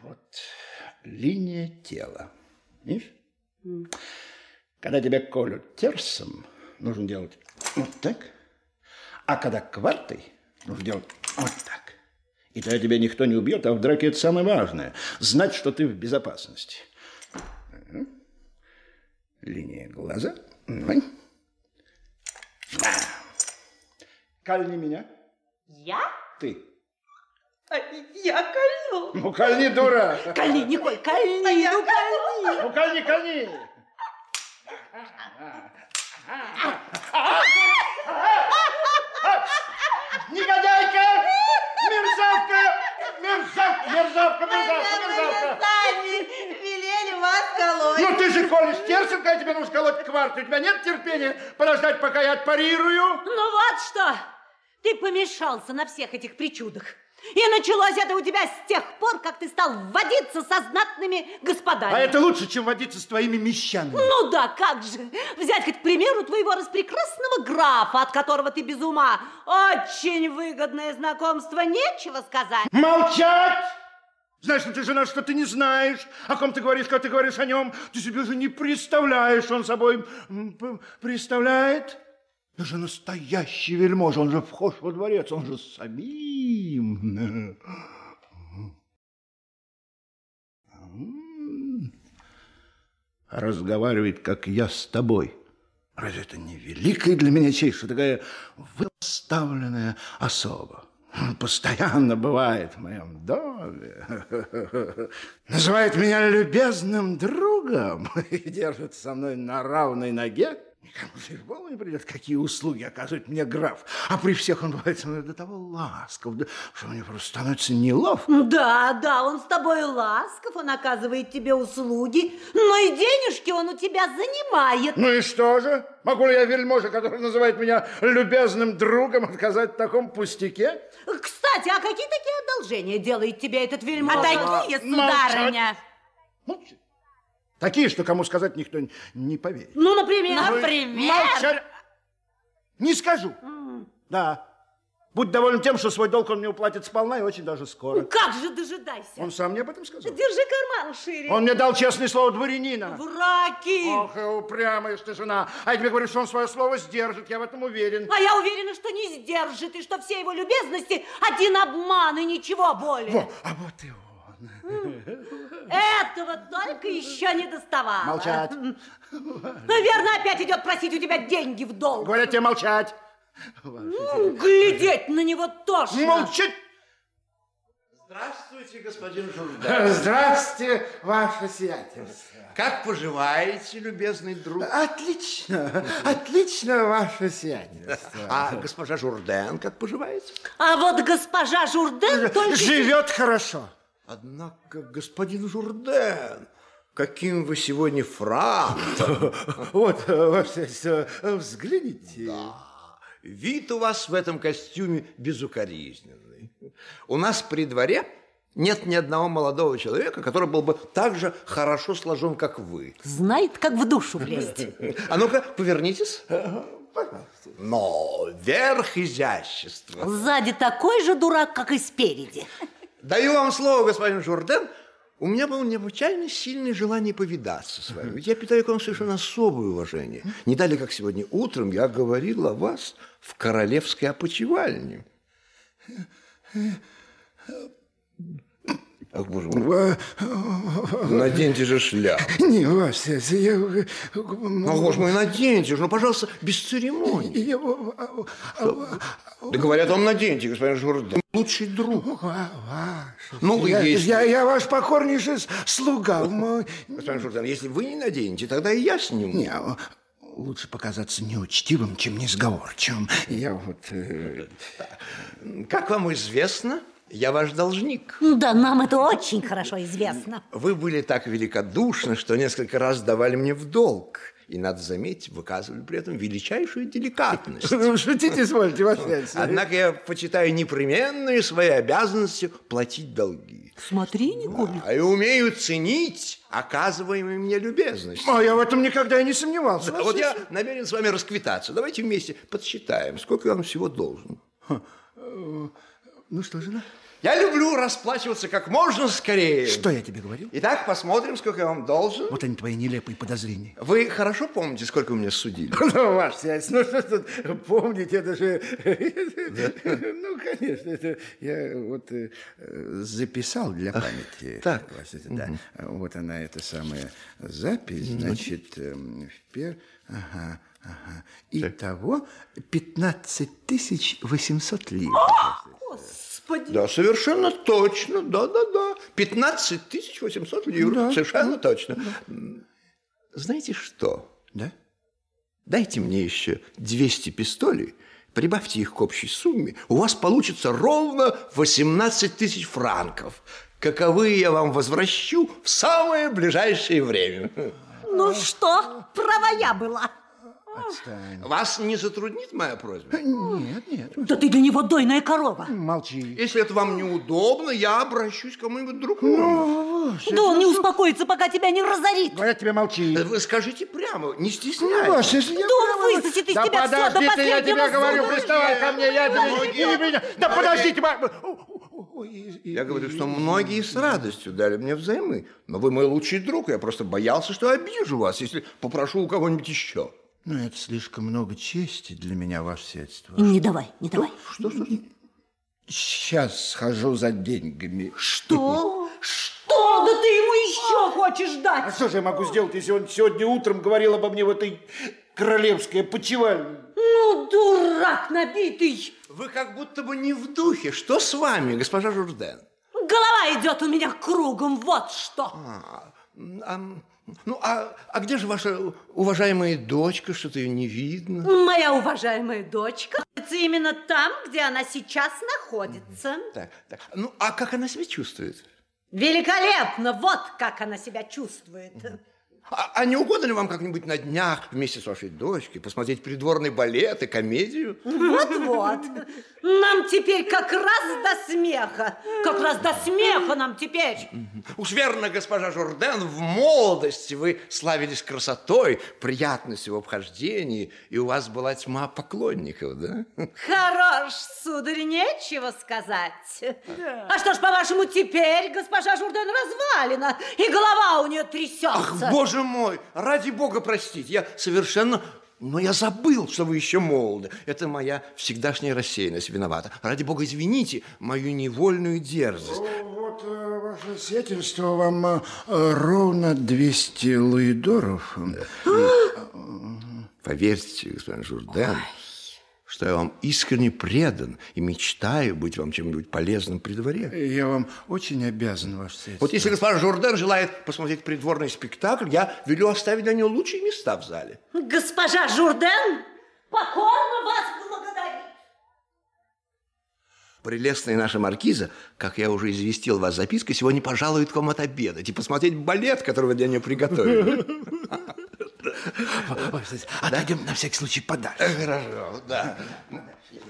Вот линия тела. Видишь? Когда тебя колют терсом, нужно делать вот так. А когда квартой, нужно делать вот так. И тогда тебя никто не убьет, а в драке это самое важное. Знать, что ты в безопасности. Линия глаза. Давай. Да. Кольни меня. Я? Ты. А Я кольну. Ну, кольни, дура. Кольни, Николь, кольни, ну кольни. Ну, кольни, кольни. Мерзавка! Мерзавка, мерзавка, мерзавка, мерзавка! Сами велели вас колоть. Ну ты же колешь терсом, когда тебе нужно колоть кварту. У тебя нет терпения подождать, пока я отпарирую? Ну вот что, ты помешался на всех этих причудах. И началось это у тебя с тех пор, как ты стал водиться со знатными господами. А это лучше, чем водиться с твоими мещанами. Ну да, как же. Взять хоть, к примеру, твоего распрекрасного графа, от которого ты без ума. Очень выгодное знакомство, нечего сказать. Молчать! Знаешь, что ты жена, что ты не знаешь, о ком ты говоришь, когда ты говоришь о нем. Ты себе же не представляешь, он собой представляет. Это же настоящий вельможа, он же вхож во дворец, он же самим. Разговаривает, как я с тобой. Разве это не великая для меня честь, что такая выставленная особа? Постоянно бывает в моем доме. Называет меня любезным другом и держит со мной на равной ноге. И в голову не придет, какие услуги оказывает мне граф. А при всех он бывает со мной до того ласков, да, что мне просто становится неловко. Да, да, он с тобой ласков, он оказывает тебе услуги, но и денежки он у тебя занимает. Ну и что же? Могу ли я вельможа, который называет меня любезным другом, отказать в таком пустяке? Кстати, а какие такие одолжения делает тебе этот вельможа? А такие, Молчать. сударыня. Молчи. Такие, что кому сказать никто не поверит. Ну, например? Например? Молчать. Не скажу. Да. Будь доволен тем, что свой долг он мне уплатит сполна и очень даже скоро. Как же дожидайся? Он сам мне об этом сказал. Держи карман шире. Он мне дал честное слово дворянина. Враки! Ох, и упрямая ж ты жена. А я тебе говорю, что он свое слово сдержит, я в этом уверен. А я уверена, что не сдержит, и что все его любезности один обман и ничего более. Во, а вот и он. Этого только еще не доставало. Молчать. Наверное, опять идет просить у тебя деньги в долг. Говорят тебе молчать. Ну, глядеть на него тошно. Молчать. Здравствуйте, господин Журдан. Здравствуйте, ваше сиятельство. Как поживаете, любезный друг? Отлично, отлично, ваше сиятельство. А госпожа Журден как поживает? А вот госпожа Журден только... Живет хорошо. Однако, господин Журден, каким вы сегодня франтом. Вот, взгляните. Да. Вид у вас в этом костюме безукоризненный. У нас при дворе нет ни одного молодого человека, который был бы так же хорошо сложен, как вы. Знает, как в душу влезть. А ну-ка, повернитесь. Пожалуйста. Но верх изящества. Сзади такой же дурак, как и спереди. Даю вам слово, господин Журден. У меня было необычайно сильное желание повидаться с вами. Ведь я питаю к вам совершенно особое уважение. Не далее, как сегодня утром, я говорил о вас в королевской опочивальне. Ах, боже мой. Наденьте же шляпу. Не, ваше я... Ну, боже мой, наденьте же, ну, пожалуйста, без церемоний. Я... Да говорят, вам наденьте, господин Журден. Лучший друг. Ну, я, если... я, я ваш покорнейший слуга. Господин Журден, если вы не наденете, тогда и я сниму. Не, лучше показаться неучтивым, чем несговорчивым. Я вот... Э... Как вам известно, я ваш должник. Да, нам это очень хорошо известно. Вы были так великодушны, что несколько раз давали мне в долг. И, надо заметить, выказывали при этом величайшую деликатность. Ну, шутите, извольте, ваше Однако я почитаю непременной своей обязанностью платить долги. Смотри, Николай. А и умею ценить оказываемые мне любезности. А я в этом никогда и не сомневался. Да, вот я намерен с вами расквитаться. Давайте вместе подсчитаем, сколько я вам всего должен. Ну что же, я люблю расплачиваться как можно скорее. Что я тебе говорил? Итак, посмотрим, сколько я вам должен. Вот они твои нелепые подозрения. Вы хорошо помните, сколько вы меня судили? Ну, ваш связь, ну что тут помнить, это же... Ну, конечно, это я вот э, записал для памяти. Так. Да, вот она, эта самая запись, значит, в Ага, ага. Итого 15 тысяч 800 ливров. Господи. Да, совершенно точно, да-да-да. 15 тысяч 800 ливров, да, совершенно да, точно. Да. Знаете что? Да? Дайте мне еще 200 пистолей, прибавьте их к общей сумме, у вас получится ровно 18 тысяч франков. Каковые я вам возвращу в самое ближайшее время. Ну что, права я была. Отстань. Вас не затруднит моя просьба? Нет, нет. Да ты для него дойная корова. Молчи. Если это вам неудобно, я обращусь к кому-нибудь другому. Ну, да он не успокоится, пока тебя не разорит. Говорят тебе, молчи. Вы скажите прямо, не стесняйтесь. Ну, Вася, я... Да он высосет из да тебя все до подожди ты, я тебе последнего говорю, приставай ко мне, я тебе... Да подождите, Я говорю, что многие с радостью дали мне взаймы. Но вы мой лучший друг, я просто боялся, что обижу вас, если попрошу у кого-нибудь еще. Ну, это слишком много чести для меня, ваше сельство. Не давай, не давай. Что, что, что? Сейчас схожу за деньгами. Что? Что? Да ты ему еще хочешь дать? А что же я могу сделать, если он сегодня утром говорил обо мне в этой королевской опочивальне? Ну, дурак набитый. Вы как будто бы не в духе. Что с вами, госпожа Журден? Голова идет у меня кругом, вот что. А, а, ну, а, а где же ваша уважаемая дочка? Что-то ее не видно. Моя уважаемая дочка именно там, где она сейчас находится. Так, так. Ну, а как она себя чувствует? Великолепно! Вот как она себя чувствует. А, а не угодно ли вам как-нибудь на днях вместе с вашей дочкой посмотреть придворный балет и комедию? Вот-вот. Нам теперь как раз до смеха. Как раз до смеха нам теперь. Уж верно, госпожа Журден, в молодости вы славились красотой, приятностью в обхождении, и у вас была тьма поклонников, да? Хорош, сударь, нечего сказать. Да. А что ж, по-вашему, теперь госпожа Журден развалина, и голова у нее трясется? Ах, боже мой, ради бога простите, я совершенно... Но я забыл, что вы еще молоды. Это моя всегдашняя рассеянность виновата. Ради бога, извините мою невольную дерзость. Вот, э, ваше сиятельство, вам э, ровно 200 луидоров. Поверьте, господин Журден, что я вам искренне предан и мечтаю быть вам чем-нибудь полезным при дворе. Я вам очень обязан, ваше сиятельство. Вот если господин Журден желает посмотреть придворный спектакль, я велю оставить для него лучшие места в зале. Госпожа Журден покорно вас благодарит. прелестная наша маркиза, как я уже известил вас запиской, сегодня пожалует к вам отобедать и посмотреть балет, который вы для нее приготовили. Отойдем на всякий случай подальше. Хорошо, да.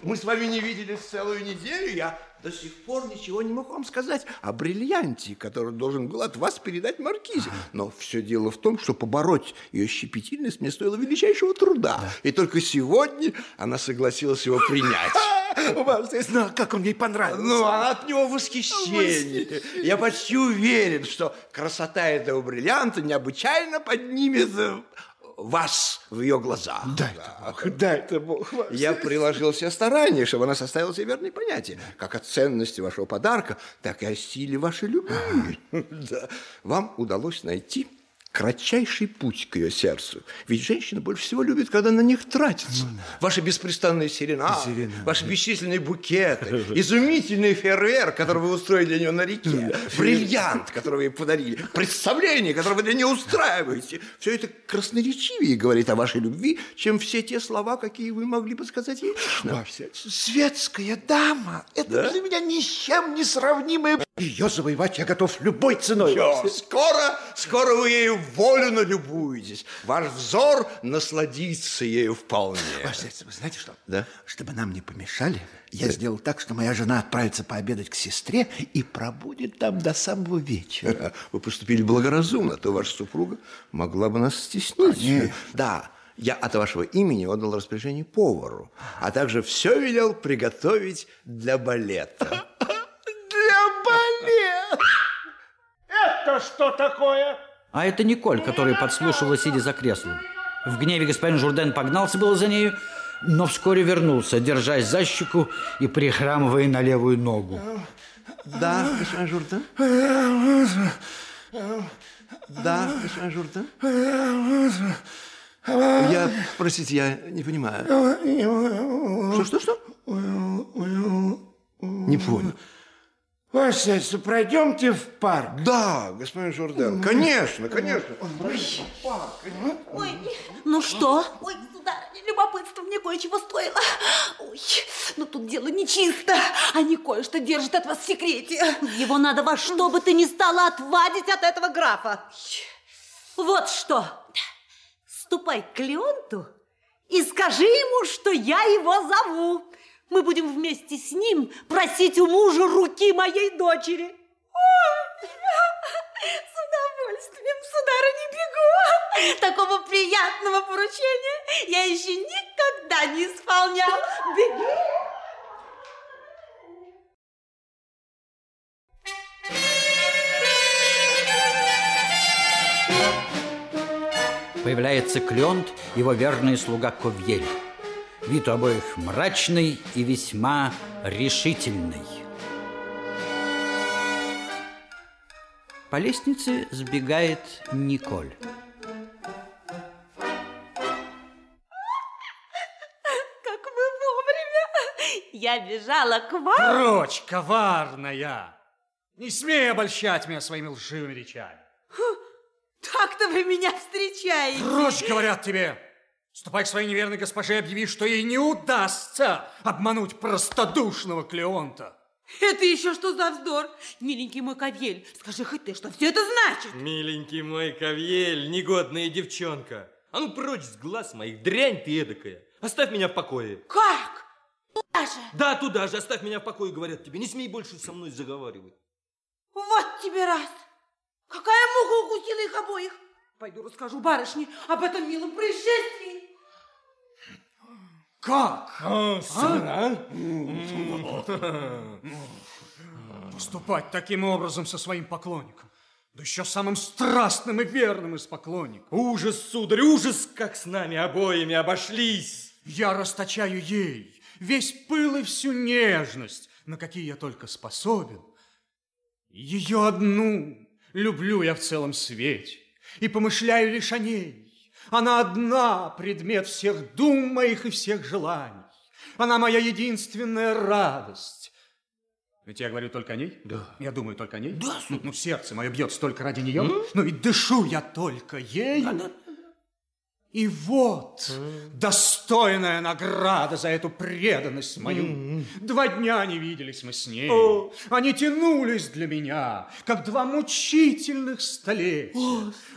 Мы с вами не виделись целую неделю, я до сих пор ничего не мог вам сказать о бриллианте, который должен был от вас передать Маркизе. Но все дело в том, что побороть ее щепетильность мне стоило величайшего труда. И только сегодня она согласилась его принять. Вам, ну, а как он ей понравился? Ну, она от него в восхищении. Я почти уверен, что красота этого бриллианта необычайно поднимет э, вас в ее глаза. Дай это Бог, дай это Бог. вам. Я приложил все старания, чтобы она составила себе верные понятия, как о ценности вашего подарка, так и о силе вашей любви. Да. Вам удалось найти кратчайший путь к ее сердцу. Ведь женщина больше всего любит, когда на них тратится. Ваши беспрестанные серенады, ваши бесчисленные букеты, изумительный фейерверк, который вы устроили для нее на реке, бриллиант, который вы ей подарили, представление, которое вы для нее устраиваете. Все это красноречивее говорит о вашей любви, чем все те слова, какие вы могли бы сказать ей Светская дама, это для меня ни с чем не сравнимое. Ее завоевать я готов любой ценой. Всё, скоро, скоро вы ею волю налюбуетесь. Ваш взор насладится ею вполне. Ваше вы знаете что? Да? Чтобы нам не помешали, я сделал так, что моя жена отправится пообедать к сестре и пробудет там до самого вечера. Вы поступили благоразумно, то ваша супруга могла бы нас стеснить. Нет. Да, я от вашего имени отдал распоряжение повару, а также все велел приготовить для балета. Балета! Это что такое? А это Николь, которая подслушивала, сидя за креслом. В гневе господин Журден погнался было за нею, но вскоре вернулся, держась за щеку и прихрамывая на левую ногу. Да, господин Журден? Да, господин Журден? Я, простите, я не понимаю. Что, что, что? Не понял. Ваше Светство, пройдемте в парк. Да, господин Журден, конечно, конечно. Ой, ну что? Ой, сударыня, любопытство мне кое-чего стоило. Ой, но тут дело нечисто. Они кое-что держат от вас в секрете. Его надо во что бы ты ни стала отвадить от этого графа. Вот что. Ступай к Леонту и скажи ему, что я его зову. Мы будем вместе с ним просить у мужа руки моей дочери. Ой, с удовольствием, сударыня, бегу. Такого приятного поручения я еще никогда не исполнял. Беги. Появляется Клёнт, его верный слуга Ковьель. Вид у обоих мрачный и весьма решительный. По лестнице сбегает Николь. Как вы вовремя. Я бежала к вам. Прочь, коварная! Не смей обольщать меня своими лживыми речами. Так-то вы меня встречаете. Прочь, говорят тебе! Ступай к своей неверной госпоже и объяви, что ей не удастся обмануть простодушного Клеонта. Это еще что за вздор? Миленький мой Кавьель, скажи хоть ты, что все это значит? Миленький мой Кавьель, негодная девчонка. А ну прочь с глаз моих, дрянь ты эдакая. Оставь меня в покое. Как? Туда же. Да, туда же, оставь меня в покое, говорят тебе. Не смей больше со мной заговаривать. Вот тебе раз. Какая муха укусила их обоих? Пойду расскажу барышне об этом милом происшествии. Как? А, Поступать таким образом со своим поклонником. Да еще самым страстным и верным из поклонников. Ужас, сударь, ужас, как с нами обоими обошлись. Я расточаю ей весь пыл и всю нежность, на какие я только способен. Ее одну люблю я в целом свете и помышляю лишь о ней. Она одна предмет всех дум моих и всех желаний. Она моя единственная радость. Ведь я говорю только о ней? Да. Я думаю только о ней? Да. Ну, ну сердце мое бьется только ради нее. Ну и дышу я только ей. И вот достойная награда за эту преданность мою. Два дня не виделись мы с ней. Они тянулись для меня, как два мучительных столетия.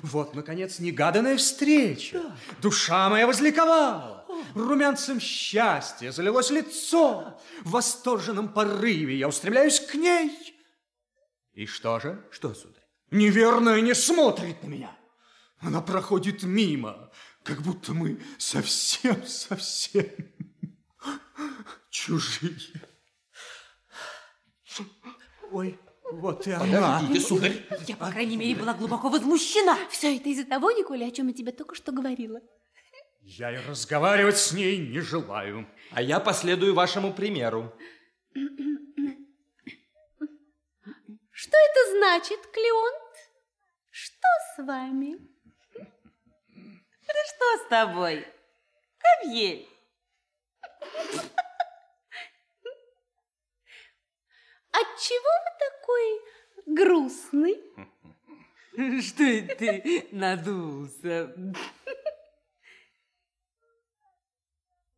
Вот, наконец, негаданная встреча. Душа моя возликовала. Румянцем счастья залилось лицо. В восторженном порыве я устремляюсь к ней. И что же? Что, сударь? Неверная не смотрит на меня. Она проходит мимо, как будто мы совсем-совсем чужие. Ой, вот и она. Подождите, сударь. Я, по крайней мере, была глубоко возмущена. Все это из-за того, Николя, о чем я тебе только что говорила. Я и разговаривать с ней не желаю. А я последую вашему примеру. Что это значит, Клеонт? Что с вами? Да что с тобой? Кавьель. Отчего вы такой грустный? Что это ты надулся?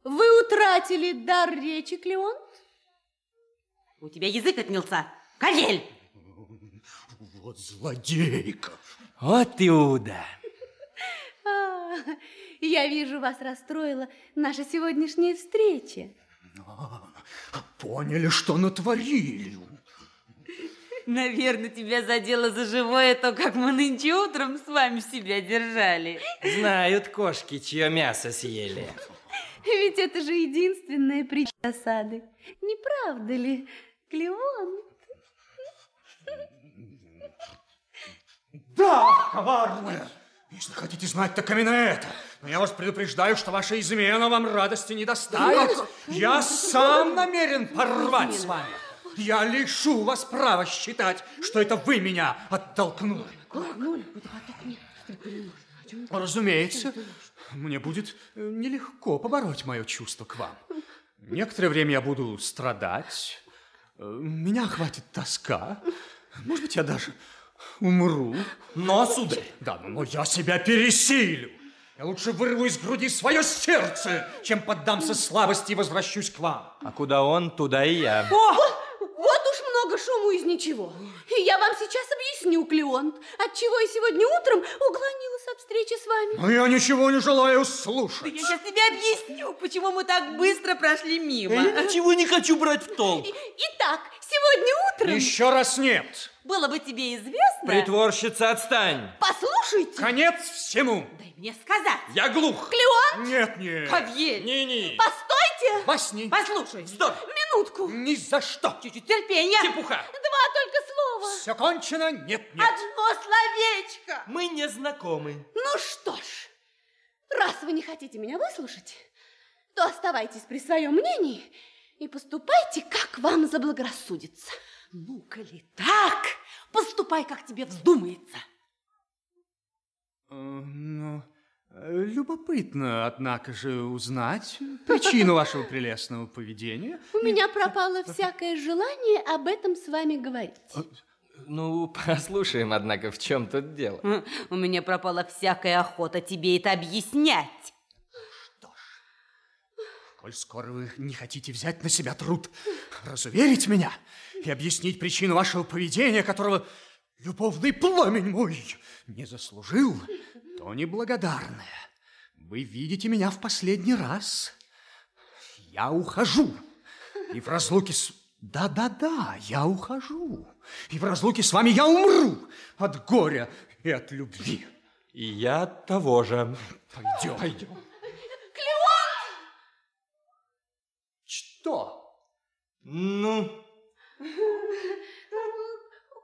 Вы утратили дар речи, Клеонт? У тебя язык отнялся. Кавель! Вот злодейка. Вот Иуда. А, я вижу, вас расстроила наша сегодняшняя встреча. Поняли, что натворили. Наверное, тебя задело за живое то, как мы нынче утром с вами себя держали. Знают кошки, чье мясо съели. Ведь это же единственная причина осады. Не правда ли, Клеонт? Да, коварная. Если хотите знать, так именно это. Но я вас предупреждаю, что ваша измена вам радости не доставит. Я сам намерен порвать с вами. Я лишу вас права считать, что это вы меня оттолкнули. Разумеется, мне будет э, нелегко побороть мое чувство к вам. Некоторое время я буду страдать, э, меня охватит тоска, может быть, я даже умру. Но, сударь... Да, но, но я себя пересилю. Я лучше вырву из груди свое сердце, чем поддамся слабости и возвращусь к вам. А куда он, туда и я. О, вот уж много шуму из ничего. И я вам сейчас объясню, Клеонт, отчего я сегодня утром уклонилась от встречи с вами. Но я ничего не желаю Да слушать. я сейчас тебе объясню, почему мы так быстро прошли мимо. Я ничего не хочу брать в толк. Итак, сегодня утром... Еще раз нет. Было бы тебе известно... Притворщица, отстань. Послушайте. Конец всему. Дай мне сказать. Я глух. Клеонт, Нет, нет. Кавьель. Не-не. постойте. Во сне. Послушай. Стоп. Минутку. Ни за что. Чуть-чуть терпения. Чепуха. Два только слова. Все кончено? Нет, нет. Одно словечко. Мы не знакомы. Ну что ж, раз вы не хотите меня выслушать, то оставайтесь при своем мнении и поступайте, как вам заблагорассудится. Ну-ка ли так? Поступай, как тебе вздумается. Э, Ну, любопытно, однако же, узнать причину вашего прелестного поведения. У меня пропало всякое желание об этом с вами говорить. Ну, послушаем, однако, в чем тут дело. У меня пропала всякая охота тебе это объяснять. Коль скоро вы не хотите взять на себя труд разуверить меня и объяснить причину вашего поведения, которого любовный пламень мой не заслужил, то неблагодарная. Вы видите меня в последний раз. Я ухожу. И в разлуке с... Да-да-да, я ухожу. И в разлуке с вами я умру от горя и от любви. И я того же. Пойдем. Пойдем. Что? Ну,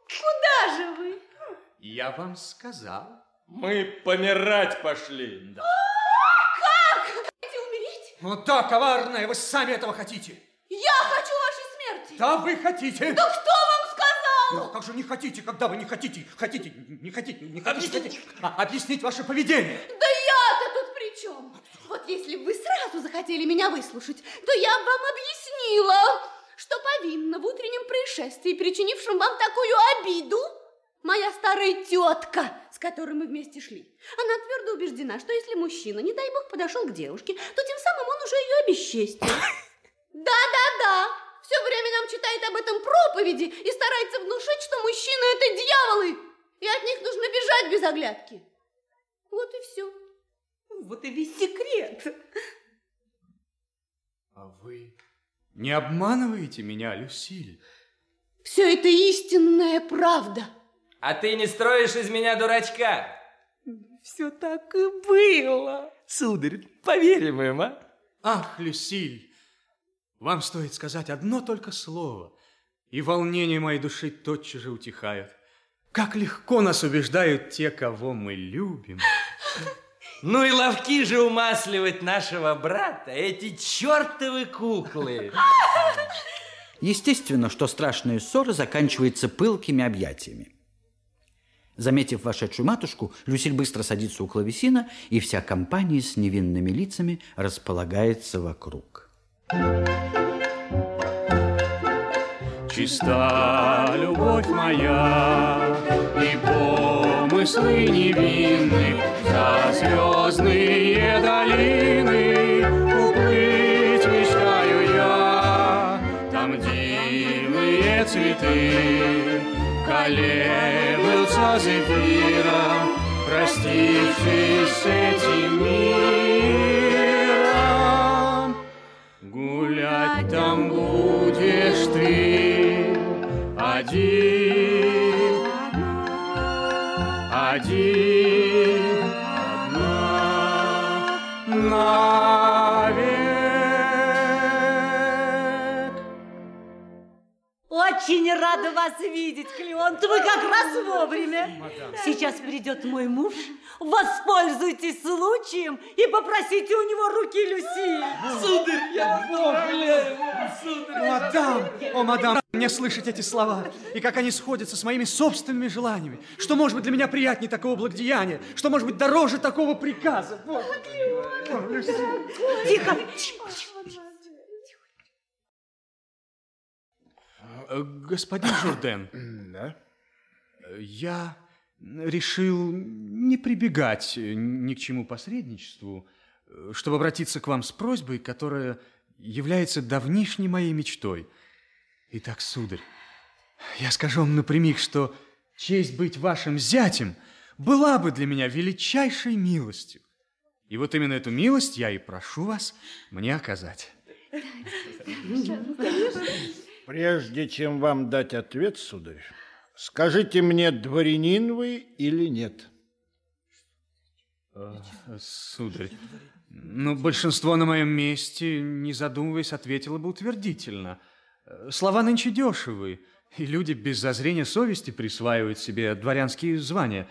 Куда же вы? Я вам сказал. мы помирать пошли. Хотите умереть? Ну да, коварная, вы сами этого хотите. Я хочу вашей смерти. Да, вы хотите. Да кто вам сказал? Ну, как же не хотите, когда вы не хотите? Хотите, не хотите, не хотите. Объяснить, объяснить ваше поведение. Да я-то тут при чем? Вот если бы вы сразу захотели меня выслушать, то я бы вам объяснила, что повинна в утреннем происшествии, причинившем вам такую обиду. Моя старая тетка, с которой мы вместе шли. Она твердо убеждена, что если мужчина, не дай бог, подошел к девушке, то тем самым он уже ее обесчестил. Да-да-да, все время нам читает об этом проповеди и старается внушить, что мужчины – это дьяволы, и от них нужно бежать без оглядки. Вот и все. Вот и весь секрет. А вы не обманываете меня, Люсиль? Все это истинная правда. А ты не строишь из меня дурачка? Все так и было. Сударь, поверим им, а? Ах, Люсиль, вам стоит сказать одно только слово, и волнение моей души тотчас же утихает. Как легко нас убеждают те, кого мы любим. Ну и ловки же умасливать нашего брата, эти чертовы куклы. Естественно, что страшная ссора заканчивается пылкими объятиями. Заметив вошедшую матушку, Люсиль быстро садится у клавесина, и вся компания с невинными лицами располагается вокруг. Чиста любовь моя, и помыслы невинны за звездные долины уплыть мечтаю я. Там дивные цветы колеблются зефиром, простившись с этим миром. Гулять там будешь ты один, один, одна, навек. Очень рада вас видеть, Клеонт. Вы как раз вовремя. Сейчас придет мой муж. Воспользуйтесь случаем и попросите у него руки Люси. Сударь, я умоляю. Мадам, о, мадам, мне слышать эти слова, и как они сходятся с моими собственными желаниями. Что может быть для меня приятнее такого благодеяния? Что может быть дороже такого приказа? Вот. Тихо. Господин Журден. Да? Я решил не прибегать ни к чему посредничеству, чтобы обратиться к вам с просьбой, которая является давнишней моей мечтой. Итак, сударь, я скажу вам напрямик, что честь быть вашим зятем была бы для меня величайшей милостью. И вот именно эту милость я и прошу вас мне оказать. Прежде чем вам дать ответ, сударь, скажите мне, дворянин вы или нет? Э, Сударь, ну, большинство на моем месте, не задумываясь, ответило бы утвердительно. Э, Слова нынче дешевы, и люди без зазрения совести присваивают себе дворянские звания.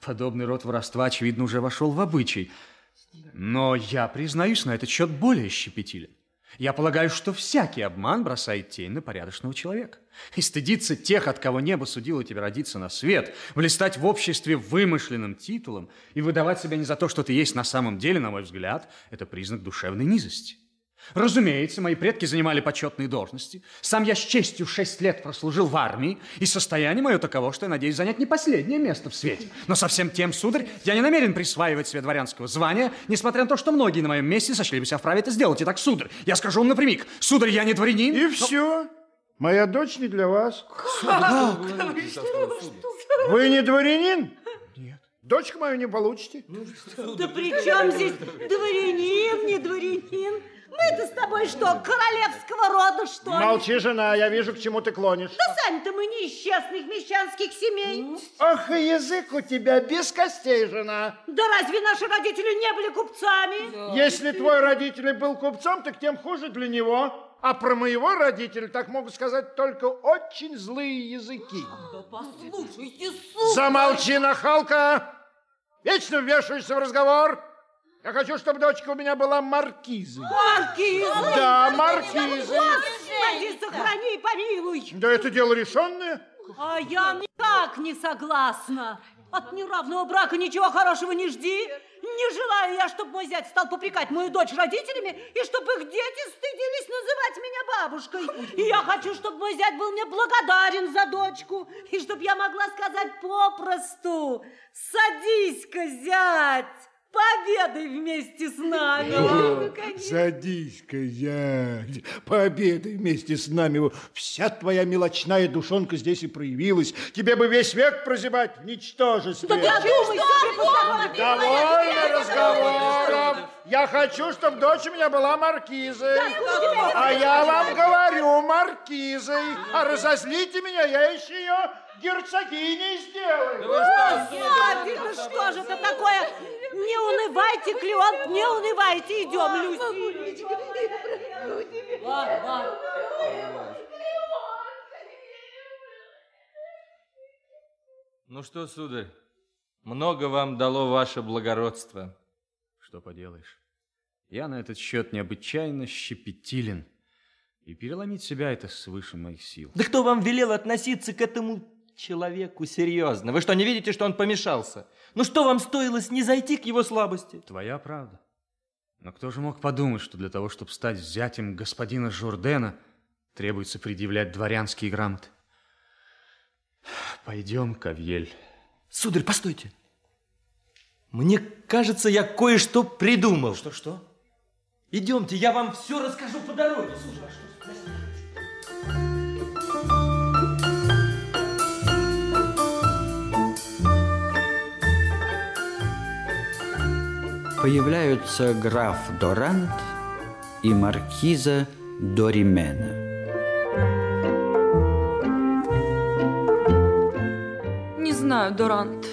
Подобный род воровства, очевидно, уже вошел в обычай. Но я признаюсь на этот счет более щепетилен. Я полагаю, что всякий обман бросает тень на порядочного человека. И стыдиться тех, от кого небо судило тебе родиться на свет, блистать в обществе вымышленным титулом и выдавать себя не за то, что ты есть на самом деле, на мой взгляд, это признак душевной низости. Разумеется, мои предки занимали почетные должности. Сам я с честью шесть лет прослужил в армии, и состояние мое таково, что я надеюсь занять не последнее место в свете. Но совсем тем, сударь, я не намерен присваивать себе дворянского звания, несмотря на то, что многие на моем месте сочли бы себя вправе это сделать. Итак, сударь, я скажу вам напрямик, сударь, я не дворянин. И все. Моя дочь не для вас. Вы не дворянин? Нет. Дочку мою не получите. Да при чем здесь дворянин, не дворянин? Мы-то с тобой что, королевского рода, что ли? Молчи, жена, я вижу, к чему ты клонишь. Да сами-то мы не из честных мещанских семей. Ах, и язык у тебя без костей, жена. Да разве наши родители не были купцами? Если твой родитель был купцом, так тем хуже для него. А про моего родителя так могут сказать только очень злые языки. Да послушайте, Замолчи, нахалка! Вечно вмешиваешься в разговор. Я хочу, чтобы дочка у меня была маркизой. Маркизой? Да, маркизой. Господи, сохрани и помилуй. Да это дело решенное. А я никак не согласна. От неравного брака ничего хорошего не жди. Не желаю я, чтобы мой зять стал попрекать мою дочь родителями, и чтобы их дети стыдились называть меня бабушкой. И я хочу, чтобы мой зять был мне благодарен за дочку, и чтобы я могла сказать попросту, садись-ка, зять, Пообедай вместе с нами. О, Садись-ка, зять, пообедай вместе с нами. Вот Вся твоя мелочная душонка здесь и проявилась. Тебе бы весь век прозябать в ничтожестве. Да ты одумайся, преподаватель. Довольно разговоров. Я хочу, чтобы дочь у меня была маркизой. А я вам говорю, маркизой. А разозлите меня, я еще ее герцогиней сделаю. Господи, да что же это такое? Не унывайте, Клеонт, не унывайте. Идем, Люси. Ладно, ладно. Ну что, сударь, много вам дало ваше благородство. Что поделаешь? Я на этот счет необычайно щепетилен. И переломить себя это свыше моих сил. Да кто вам велел относиться к этому человеку серьезно? Вы что, не видите, что он помешался? Ну что вам стоило снизойти к его слабости? Твоя правда. Но кто же мог подумать, что для того, чтобы стать зятем господина Журдена, требуется предъявлять дворянские грамоты? Пойдем, Кавьель. Сударь, постойте. Мне кажется, я кое-что придумал. Что-что? Идемте, я вам все расскажу по дороге, сударь. Появляются граф Дорант и маркиза Доримена. Не знаю, Дорант.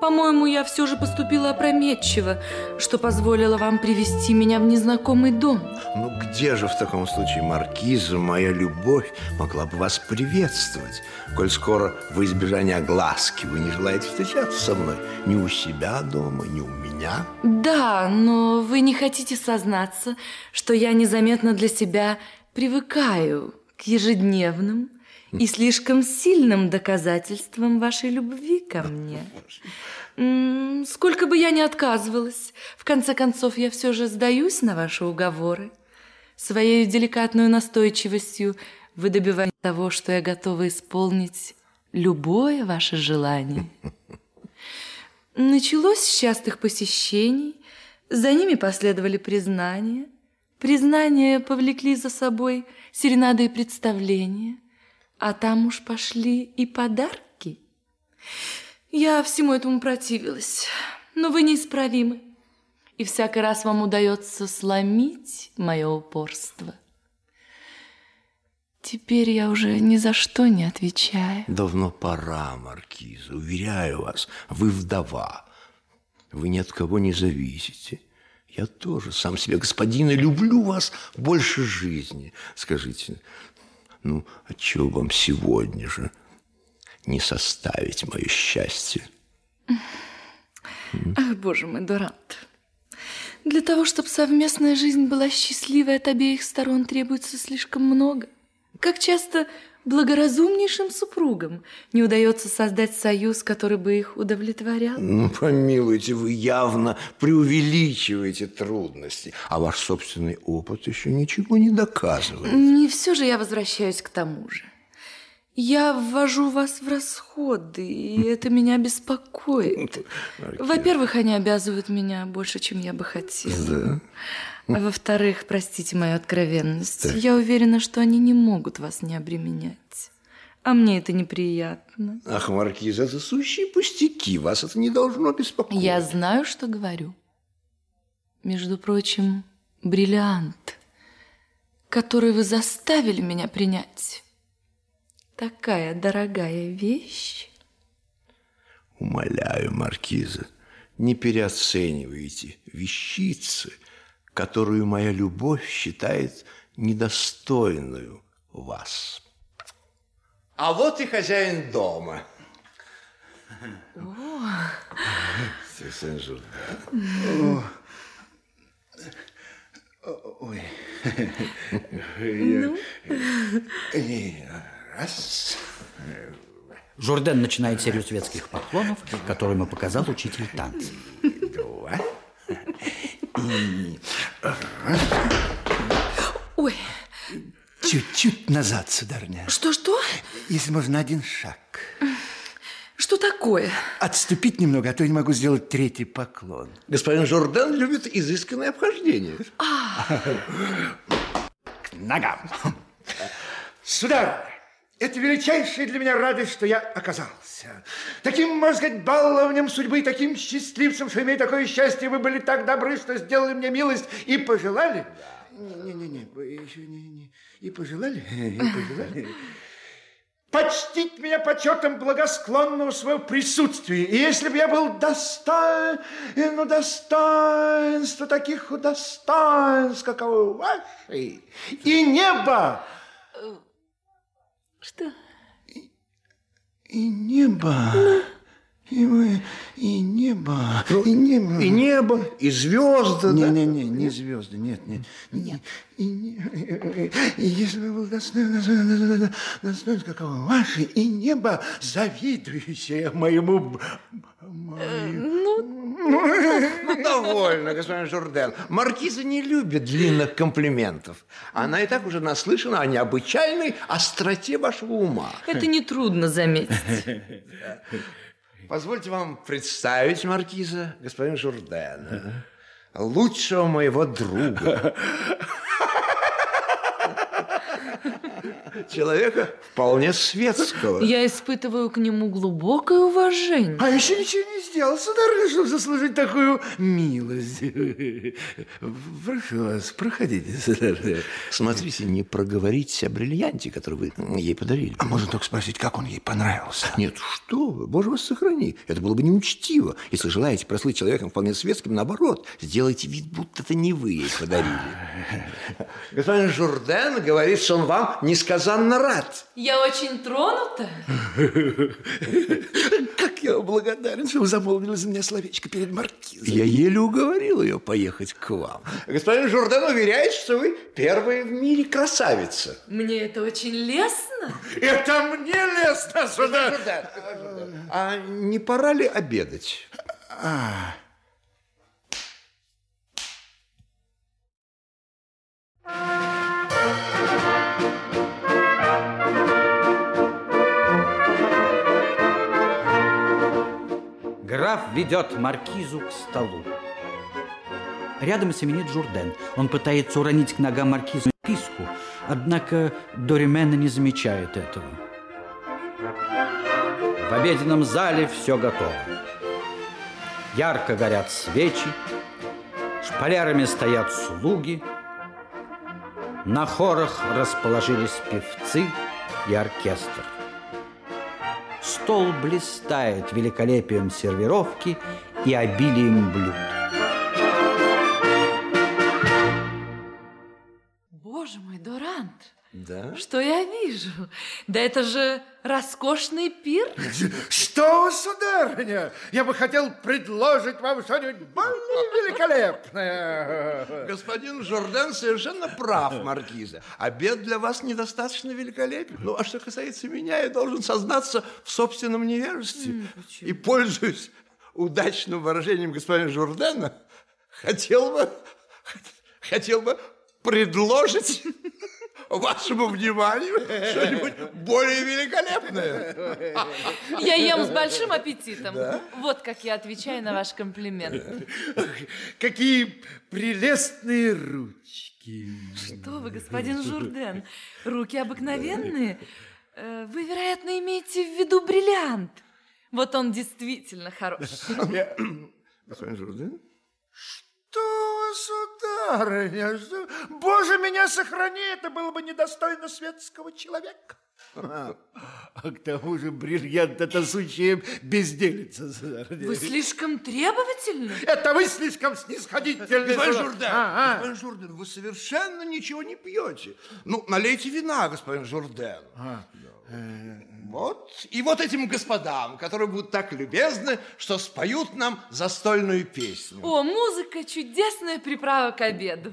По-моему, я все же поступила опрометчиво, что позволило вам привести меня в незнакомый дом. Ну где же в таком случае маркиза, моя любовь, могла бы вас приветствовать, коль скоро в избежание огласки вы не желаете встречаться со мной ни у себя дома, ни у меня? Да, но вы не хотите сознаться, что я незаметно для себя привыкаю к ежедневным и слишком сильным доказательствам вашей любви ко мне. Сколько бы я ни отказывалась, в конце концов я все же сдаюсь на ваши уговоры. Своей деликатной настойчивостью вы добиваете того, что я готова исполнить любое ваше желание. Началось с частых посещений, за ними последовали признания. Признания повлекли за собой серенады и представления, а там уж пошли и подарки. Я всему этому противилась, но вы неисправимы, и всякий раз вам удается сломить мое упорство. Теперь я уже ни за что не отвечаю. Давно пора, маркиза, уверяю вас, вы вдова. Вы ни от кого не зависите. Я тоже сам себе господин и люблю вас больше жизни. Скажите, ну, отчего вам сегодня же не составить мое счастье? Ах, боже мой, Дорант. Для того, чтобы совместная жизнь была счастливой от обеих сторон, требуется слишком много. Как часто благоразумнейшим супругам не удается создать союз, который бы их удовлетворял? Ну, помилуйте, вы явно преувеличиваете трудности, а ваш собственный опыт еще ничего не доказывает. Не все же я возвращаюсь к тому же. Я ввожу вас в расходы, и это меня беспокоит. Во-первых, они обязывают меня больше, чем я бы хотела. Да. А во-вторых, простите мою откровенность, Так. я уверена, что они не могут вас не обременять. А мне это неприятно. Ах, маркиз, это сущие пустяки, вас это не должно беспокоить. Я знаю, что говорю. Между прочим, бриллиант, который вы заставили меня принять. Такая дорогая вещь. Умоляю, маркиза, не переоценивайте вещицы, которую моя любовь считает недостойную вас. А вот и хозяин дома. Сен-Журден. Ой. Ну? Раз. Журден начинает серию светских поклонов, которую ему показал учитель танцев. Два. Ой, Чуть-чуть назад, сударыня. что-что? Если можно, один шаг. Что такое? Отступить немного, а то я не могу сделать третий поклон. Господин Жордан любит изысканное обхождение. К ногам. Сударыня, это величайшая для меня радость, что я оказался. Таким, можно сказать, баловнем судьбы, таким счастливцем, что имею такое счастье, вы были так добры, что сделали мне милость и пожелали. Не-не-не, еще не, не. И пожелали, и пожелали. Почтить меня почетом благосклонного своего присутствия. И если бы я был достоин, ну, достоинства таких достоинств, каковы ваши, и небо, Что? и небо, и, мы, и небо, и небо. И небо, и звезды. да? Не-не-не, не звезды, нет, нет. нет. И, не- и если бы был достоин, достоин, достоин, достоин, какого ваши, и небо, завидующее моему... б- Ну, довольно, господин Журден. Маркиза не любит длинных комплиментов. Она и так уже наслышана о необычайной остроте вашего ума. Это нетрудно заметить. Позвольте вам представить, Маркиза, господин Журден, лучшего моего друга. Человека вполне светского. Я испытываю к нему глубокое уважение. А еще ничего не сделал, сударыня, чтобы заслужить такую милость. Прошу вас, проходите, сударыня. Смотрите, не проговоритесь о бриллианте, который вы ей подарили. А можно только спросить, как он ей понравился? Нет, что вы, боже вас сохрани. Это было бы неучтиво. Если желаете прослыть человеком вполне светским, наоборот, сделайте вид, будто это не вы ей подарили. Господин Журден говорит, что он вам несказанно рад. Я очень тронута. Как я благодарен, что вы замолвили за меня словечко перед маркизом. Я еле уговорил ее поехать к вам. Господин Журден уверяет, что вы первая в мире красавица. Мне это очень лестно. Это мне лестно, сударь. А не пора ли обедать? А, Граф ведет маркизу к столу. Рядом семенит Журден. Он пытается уронить к ногам маркизу писку, однако Доримена не замечает этого. В обеденном зале все готово. Ярко горят свечи, шпалерами стоят слуги, на хорах расположились певцы и оркестр. Стол блистает великолепием сервировки и обилием блюд. Боже мой, Дорант, Да? что я вижу? Да это же роскошный пир. Что вы, сударыня? Я бы хотел предложить вам что-нибудь более великолепное. Господин Жордан совершенно прав, Маркиза. Обед для вас недостаточно великолепен. Ну, а что касается меня, я должен сознаться в собственном невежестве. И, пользуясь удачным выражением господина Жордана, хотел бы, хотел бы предложить вашему вниманию что-нибудь более великолепное. Я ем с большим аппетитом. Вот как я отвечаю на ваш комплимент. Какие прелестные ручки. Что вы, господин Журден, руки обыкновенные. Э, Вы, вероятно, имеете в виду бриллиант. Вот он действительно хорош. Господин Жордан? Что вы, сударыня? Что... Боже, меня сохрани, это было бы недостойно светского человека. А, а к тому же бриллиант это сущая безделица, сударыня. Вы слишком требовательны. Это вы слишком снисходительны. Господин. Журдан, А, а. господин Журдан, вы совершенно ничего не пьете. Ну, налейте вина, господин Журдан. Вот. И вот этим господам, которые будут так любезны, что споют нам застольную песню. О, музыка – чудесная приправа к обеду.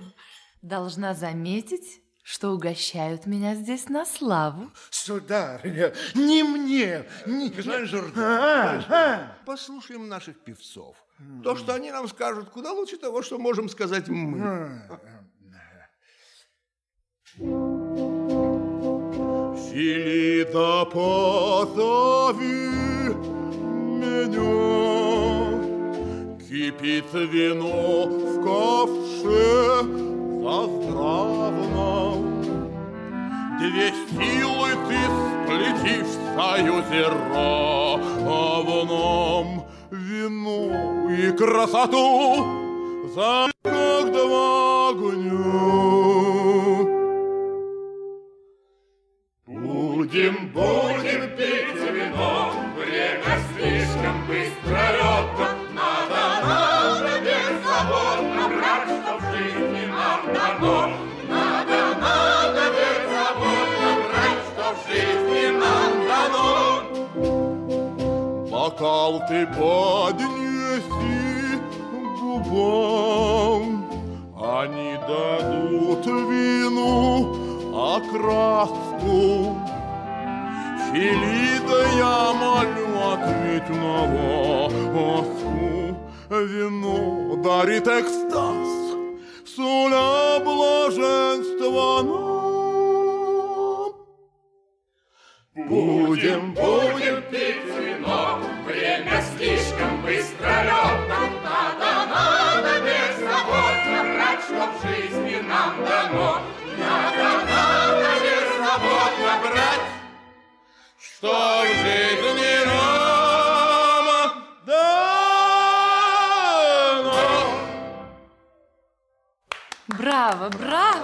Должна заметить, что угощают меня здесь на славу. Сударыня, не мне, не... Господин Журден, А, а. послушаем наших певцов. То, что они нам скажут, куда лучше того, что можем сказать мы. Филида, позови меня. Кипит вино в ковше заздравно. Две силы ты сплетишь в союзе равном. Вину и красоту за как два огню. Будем, будем пить вино, время слишком быстро летно. Надо, надо беззаботно брать, что в жизни нам дано. Надо, надо беззаботно брать, что в жизни нам дано. Бокал ты поднеси губам, они дадут вину окраску. Филида, я молю, ответь на ласку. Вино дарит экстаз, суля блаженство нам. Будем, будем пить вино, время слишком быстро летно. Надо, надо беззаботно брать, что в жизни нам дано. Надо, надо что в жизни нам дано. Браво, браво!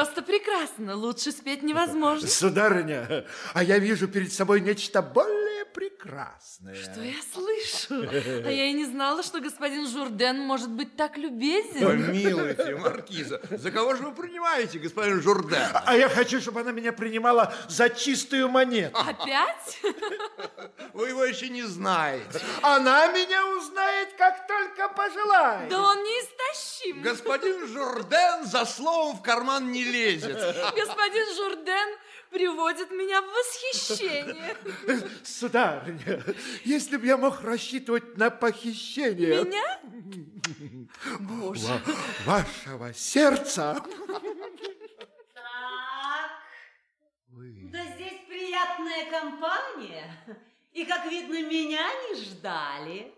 Просто прекрасно. Лучше спеть невозможно. Сударыня, а я вижу перед собой нечто более прекрасное. Что я слышу? А я и не знала, что господин Журден может быть так любезен. Помилуйте, маркиза, за кого же вы принимаете, господин Журден? А я хочу, чтобы она меня принимала за чистую монету. Опять? Вы его еще не знаете. Она меня узнает, как только пожелает. Да он неистощим. Господин Журден за словом в карман не лезет. Господин Журден приводит меня в восхищение. Сударыня, если бы я мог рассчитывать на похищение... Меня? Боже. ва- Вашего сердца... Да здесь приятная компания. И, как видно, меня не ждали.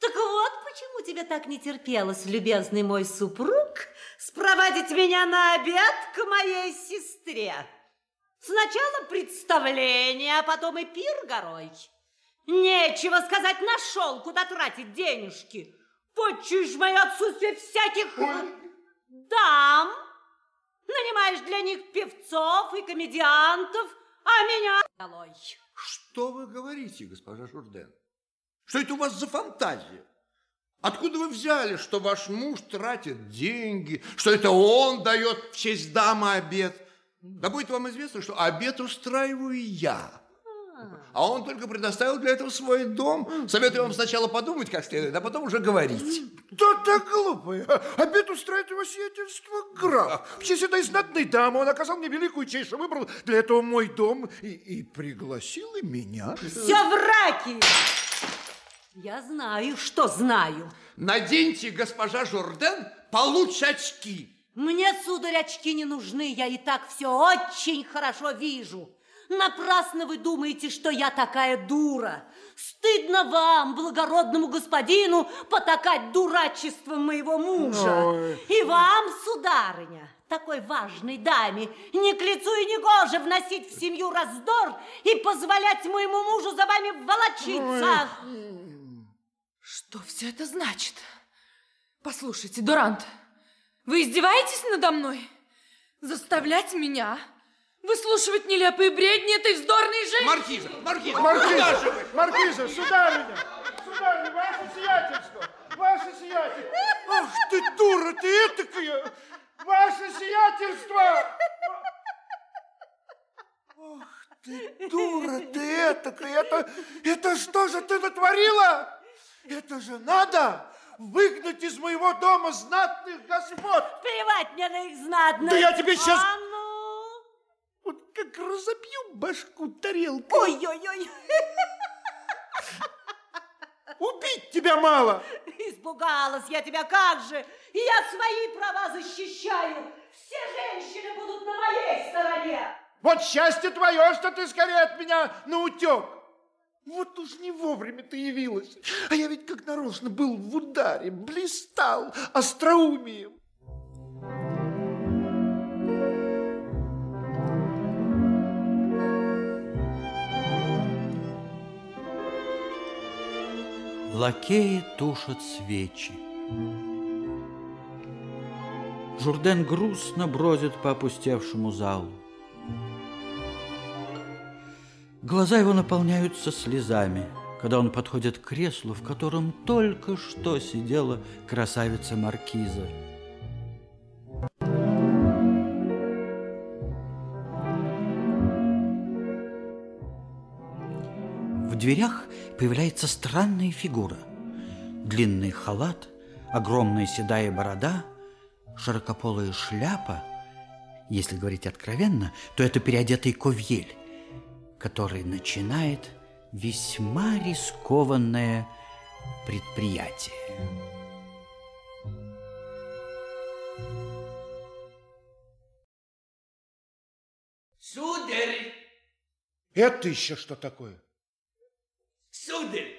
Так вот, почему тебе так не терпелось, любезный мой супруг, спровадить меня на обед к моей сестре. Сначала представление, а потом и пир горой. Нечего сказать, нашел, куда тратить денежки. Почуешь мое отсутствие всяких дам. Нанимаешь для них певцов и комедиантов, а меня долой. Что вы говорите, госпожа Журден? Что это у вас за фантазия? Откуда вы взяли, что ваш муж тратит деньги, что это он дает в честь дамы обед? Да будет вам известно, что обед устраиваю я. А он только предоставил для этого свой дом. Советую вам сначала подумать как следует, а потом уже говорить. Да так глупое. Обед устраивает его сиятельство граф. В честь этой знатной дамы он оказал мне великую честь, что выбрал для этого мой дом и, и пригласил и меня. Все враки! Я знаю, что знаю. Наденьте, госпожа Журден, получше очки. Мне, сударь, очки не нужны, я и так все очень хорошо вижу. Напрасно вы думаете, что я такая дура. Стыдно вам, благородному господину, потакать дурачеством моего мужа. Ой. И вам, сударыня, такой важной даме, не к лицу и не гоже вносить в семью раздор и позволять моему мужу за вами волочиться. Что все это значит? Послушайте, Дурант, вы издеваетесь надо мной? Заставлять меня выслушивать нелепые бредни этой вздорной женщины? Маркиза, Маркиза, Маркиза, Маркиза, сударыня, сударыня, ваше сиятельство, ваше сиятельство. Ах ты дура, ты этакая, ваше сиятельство. Ах ты дура, ты этакая, это, это что же ты натворила? Это же надо выгнать из моего дома знатных господ. Плевать мне на их знатных. Да я тебе сейчас А как разобью башку тарелкой. Ой-ой-ой. Убить тебя мало. Испугалась я тебя, как же. И я свои права защищаю. Все женщины будут на моей стороне. Вот счастье твое, что ты скорее от меня на утек. Вот уж не вовремя ты явилась. А я ведь как нарочно был в ударе, блистал остроумием. Лакеи тушат свечи. Журден грустно бродит по опустевшему залу. Глаза его наполняются слезами, когда он подходит к креслу, в котором только что сидела красавица Маркиза. В дверях появляется странная фигура. Длинный халат, огромная седая борода, широкополая шляпа. Если говорить откровенно, то это переодетый ковьель, который начинает весьма рискованное предприятие. Сударь, Это еще что такое? сударь,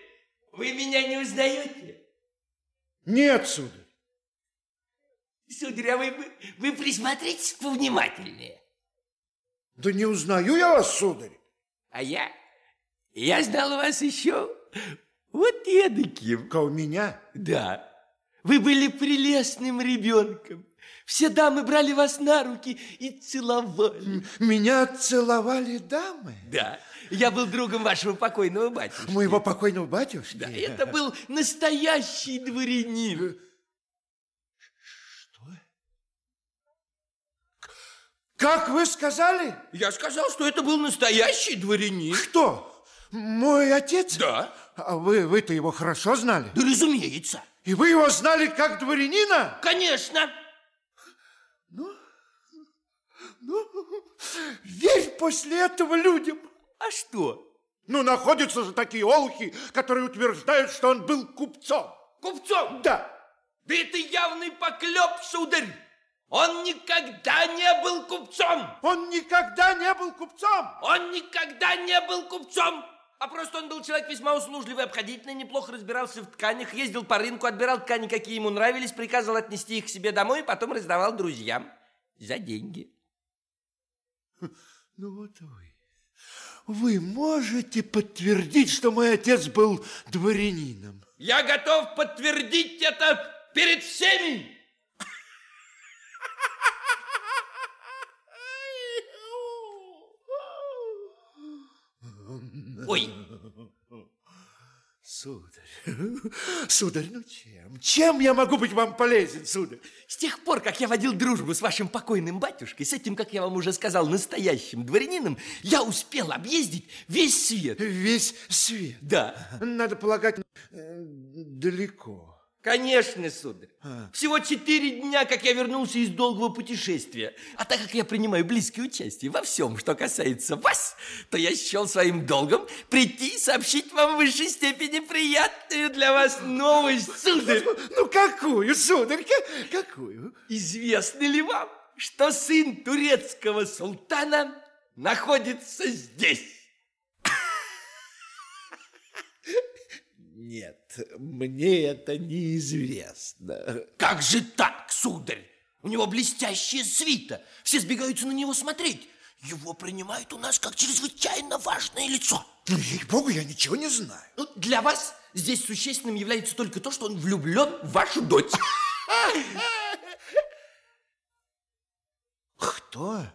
вы меня не узнаете? Нет, сударь. Сударь, а вы, вы, вы присмотритесь повнимательнее. Да не узнаю я вас, сударь. А я, я знал вас еще вот эдаким. у меня? Да. Вы были прелестным ребенком. Все дамы брали вас на руки и целовали. Меня целовали дамы? Да. Я был другом вашего покойного батюшки. Моего покойного батюшки? Да, это был настоящий дворянин. Как вы сказали? Я сказал, что это был настоящий дворянин. Кто? Мой отец? Да. А вы, вы-то его хорошо знали? Да, разумеется. И вы его знали как дворянина? Конечно. Ну, верь после этого людям. А что? Ну, находятся же такие олухи, которые утверждают, что он был купцом. Купцом? Да. Да это явный поклеп, сударь. Он никогда не был купцом. Он никогда не был купцом. Он никогда не был купцом. А просто он был человек весьма услужливый, обходительный, неплохо разбирался в тканях, ездил по рынку, отбирал ткани, какие ему нравились, приказывал отнести их к себе домой и потом раздавал друзьям за деньги. Ну вот вы. Вы можете подтвердить, что мой отец был дворянином? Я готов подтвердить это перед всеми. Ой. Сударь, сударь, ну чем? Чем я могу быть вам полезен, сударь? С тех пор, как я водил дружбу с вашим покойным батюшкой, с этим, как я вам уже сказал, настоящим дворянином, я успел объездить весь свет. Весь свет? Да. Надо полагать, э, далеко. Конечно, сударь. Всего четыре дня, как я вернулся из долгого путешествия. А так как я принимаю близкое участие во всем, что касается вас, то я счел своим долгом прийти и сообщить вам в высшей степени приятную для вас новость, сударь. Ну, какую, сударь, ка- какую? Известно ли вам, что сын турецкого султана находится здесь? Нет, мне это неизвестно. Как же так, сударь? У него блестящая свита. Все сбегаются на него смотреть. Его принимают у нас как чрезвычайно важное лицо. Ну, ей-богу, я ничего не знаю. Ну, для вас здесь существенным является только то, что он влюблен в вашу дочь. Кто?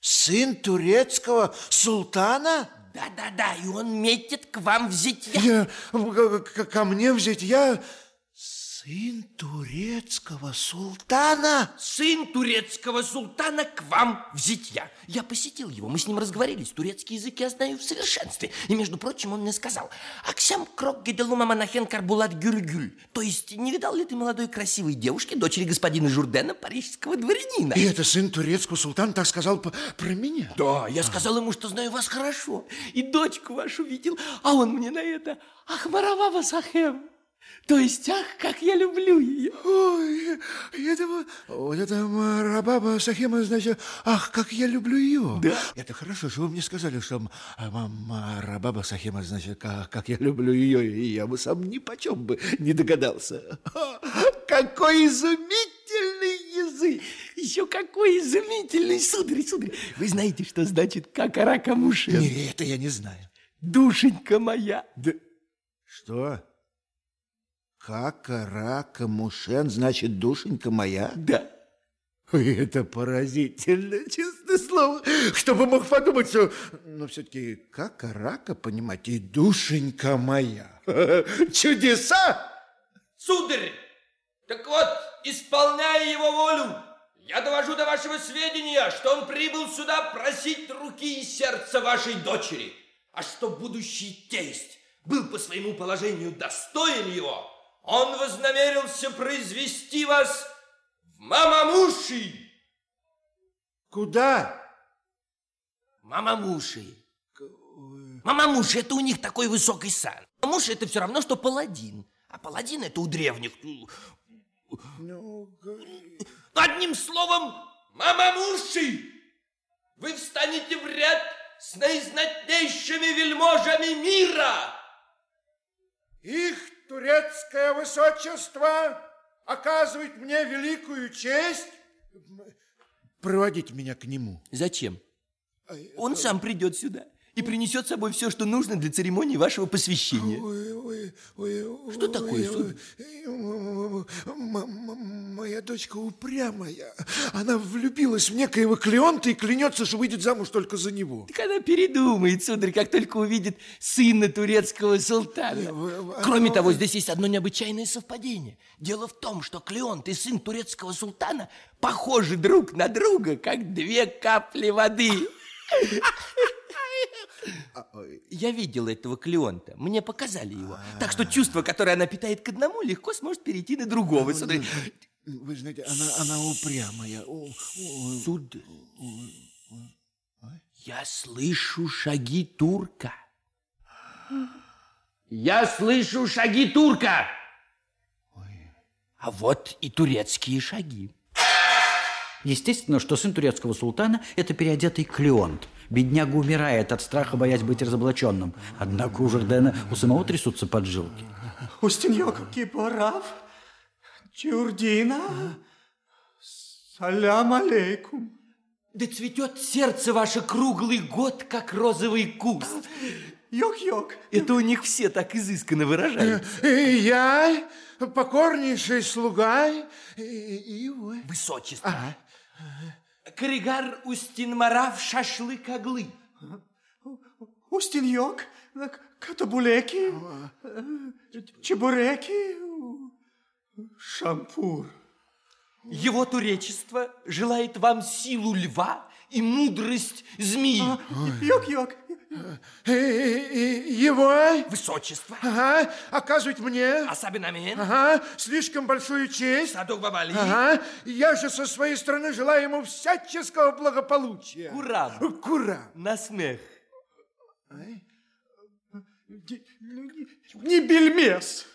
Сын турецкого султана? Да-да-да, и он метит к вам в зятья. Я, к- к- ко мне взять, я... Сын турецкого султана? Сын турецкого султана к вам в зятья. Я посетил его, мы с ним разговорились. Турецкий язык я знаю в совершенстве. И, между прочим, он мне сказал, Аксям крок геделума монахен карбулат гюль-гюль. То есть, не видал ли ты молодой красивой девушки, дочери господина Журдена, парижского дворянина? И это сын турецкого султана так сказал про меня? Да, я сказал ему, что знаю вас хорошо. И дочку вашу видел, а он мне на это, ах, Маравава Сахем. То есть, ах, как я люблю ее. Ой, это вот, вот это Рабаба Сахема, значит, ах, как я люблю ее. Да. Это хорошо, что вы мне сказали, что м- а, м- Рабаба Сахема, значит, как, как я люблю ее, и я бы сам ни почем бы не догадался. Какой изумительный язык! Еще какой изумительный, сударь, сударь. Вы знаете, что значит какарака мушен? Не, это я не знаю. Душенька моя. Да. Что? Какарака Мушен, значит, душенька моя? Да. Это поразительно, честное слово. Кто бы мог подумать, что... Но все-таки какарака, понимаете, и душенька моя. Чудеса! Сударь, так вот, исполняя его волю, я довожу до вашего сведения, что он прибыл сюда просить руки и сердца вашей дочери, а что будущий тесть был по своему положению достоин его, он вознамерился произвести вас в мамамуши. Куда? Мамамуши. Мамамуши – это у них такой высокий сан. Мамуши – это все равно, что паладин. А паладин – это у древних. Ну, Одним словом, мамамуши, вы встанете в ряд с наизнатнейшими вельможами мира. Их турецкое высочество оказывает мне великую честь проводить меня к нему. Зачем? Он сам придет сюда и принесет с собой все, что нужно для церемонии вашего посвящения. Что такое, м- Моя дочка упрямая. Она влюбилась в некоего Клеонта и клянется, что выйдет замуж только за него. Так она передумает, сударь, как только увидит сына турецкого султана. Кроме того, здесь есть одно необычайное совпадение. Дело в том, что Клеонт и сын турецкого султана похожи друг на друга, как две капли воды. Я видел этого Клеонта, мне показали его. Так что чувство, которое она питает к одному, легко сможет перейти на другого. сударь. Вы знаете, она, она упрямая. Сударь, я слышу шаги турка. Я слышу шаги турка. А вот и турецкие шаги. Естественно, что сын турецкого султана – это переодетый Клеонт. Бедняга умирает от страха, боясь быть разоблаченным. Однако у Жордена у самого трясутся поджилки. Устиньок Кипарав, Чурдина, салям алейкум. Да цветет сердце ваше круглый год, как розовый куст. Йок-йок. Это у них все так изысканно выражают. И я, покорнейший слуга, и, и вы. Высочество. Коригар Устинмарав шашлык оглы. Устиньок, катабулеки, чебуреки, шампур. Его туречество желает вам силу льва и мудрость змеи. Йок-йок. Его Высочество. ага, оказывать мне Асабинамен. ага, слишком большую честь. Садок Бабали. Ага, я же со своей стороны желаю ему всяческого благополучия. Курам. Кура. На смех. Не бельмес.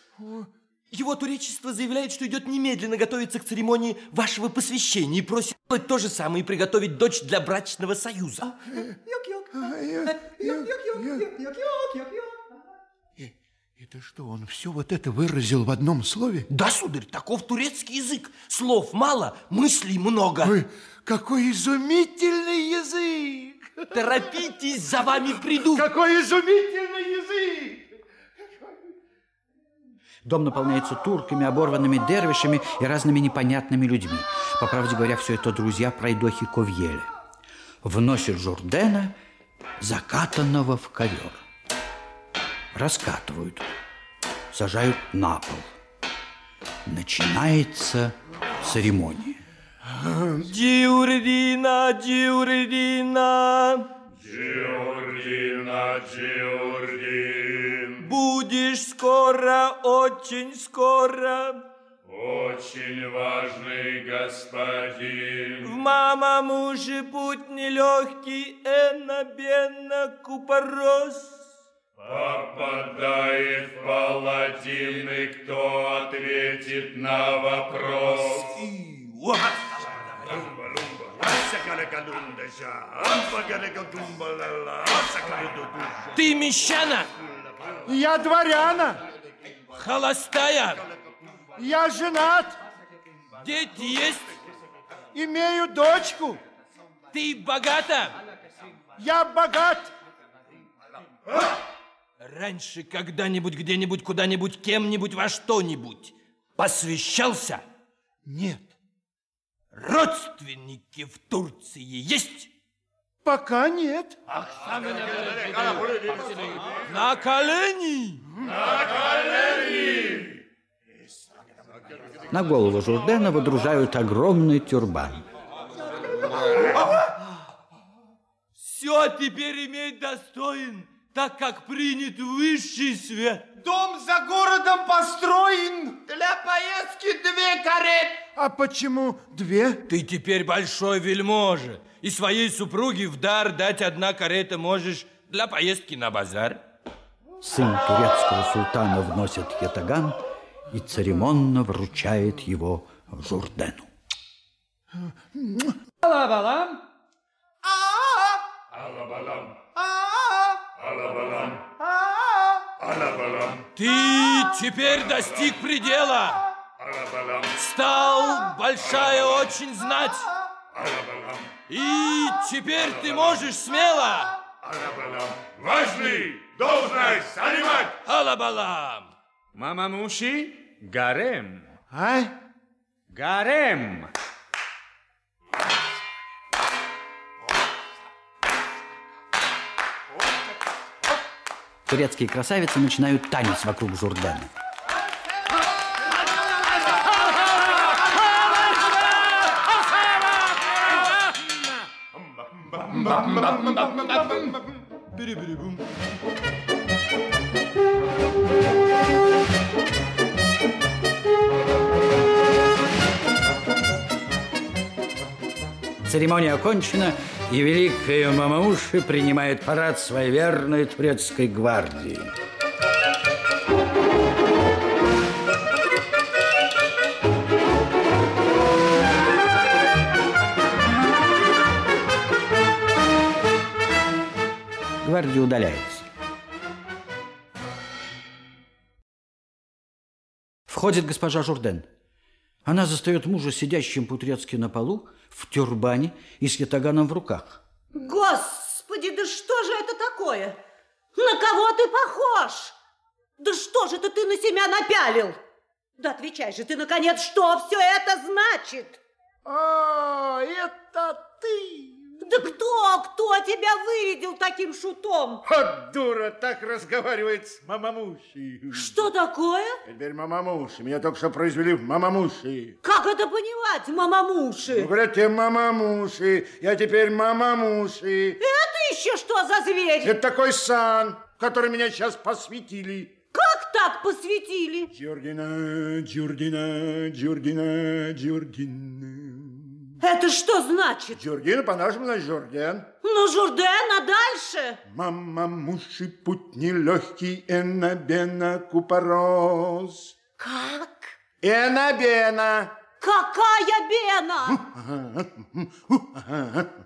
Его туречество заявляет, что идет немедленно готовиться к церемонии вашего посвящения и просит сделать то же самое и приготовить дочь для брачного союза. Это что, он все вот это выразил в одном слове? Да, сударь, таков турецкий язык. Слов мало, мыслей много. Ой, какой изумительный язык! Торопитесь, за вами приду. Какой изумительный язык! Дом наполняется турками, оборванными дервишами и разными непонятными людьми. По правде говоря, все это друзья пройдохи Ковьеля. Вносят Журдена, закатанного в ковер. Раскатывают, сажают на пол. начинается церемония. Диурдина, Диурдина, Диурдина, Диурдин, будешь скоро, очень скоро. очень важный господин. В мама мужи путь нелегкий, эна бена купорос. Попадает в палатины, кто ответит на вопрос. Ты мещана, Я дворяна, холостая, я женат, дети есть, имею дочку, ты богата. я богат. Раньше когда-нибудь, где-нибудь, куда-нибудь, кем-нибудь, во что-нибудь посвящался? Нет. Родственники в Турции есть? Пока нет. На колени! На колени! На голову Журдена водружают огромный тюрбан. Все теперь иметь достоин, так как принят высший свет. Дом за городом построен. Для поездки две кареты. А почему две? Ты теперь большой вельможа, и своей супруге в дар дать одна карета можешь для поездки на базар. Сын турецкого султана вносит ятаган и церемонно вручает его Журдену. Алабалам. Алабалам. Алабалам. Алабалам. Ты теперь достиг предела. Алабалам. Стал большая очень знать. Алабалам. И теперь ты можешь смело. Алабалам. Важный должность занимать. Алабалам. Мамамуши, гарем. А? Гарем. Турецкие красавицы начинают танец вокруг Журдена. Церемония окончена, и великая Мамауши принимает парад своей верной турецкой гвардии. Гвардия удаляется. Входит госпожа Журден. Она застает мужа сидящим по-турецки на полу, в тюрбане и с ятаганом в руках. Господи, да что же это такое? На кого ты похож? Да что же это ты на себя напялил? Да отвечай же ты, наконец, что все это значит? А, это ты. Да кто, кто тебя вырядил таким шутом? Вот дура так разговаривает с мамамушей. Что такое? Теперь мамамуши. Меня только что произвели в мамамуши. Как это понимать, мамамуши? Ну, говорят, тебе мамамуши. Я теперь мамамуши. Это еще что за зверь? Это такой сан, в который меня сейчас посвятили. Как так посвятили? Джурдина, Джурдина, Джурдина, Джурдина. Это что значит? Джурдина по-нашему значит Журден. Ну, Журден, а дальше? Мама муши путь нелегкий, Энабена купорос. Как? Энабена. Какая бена?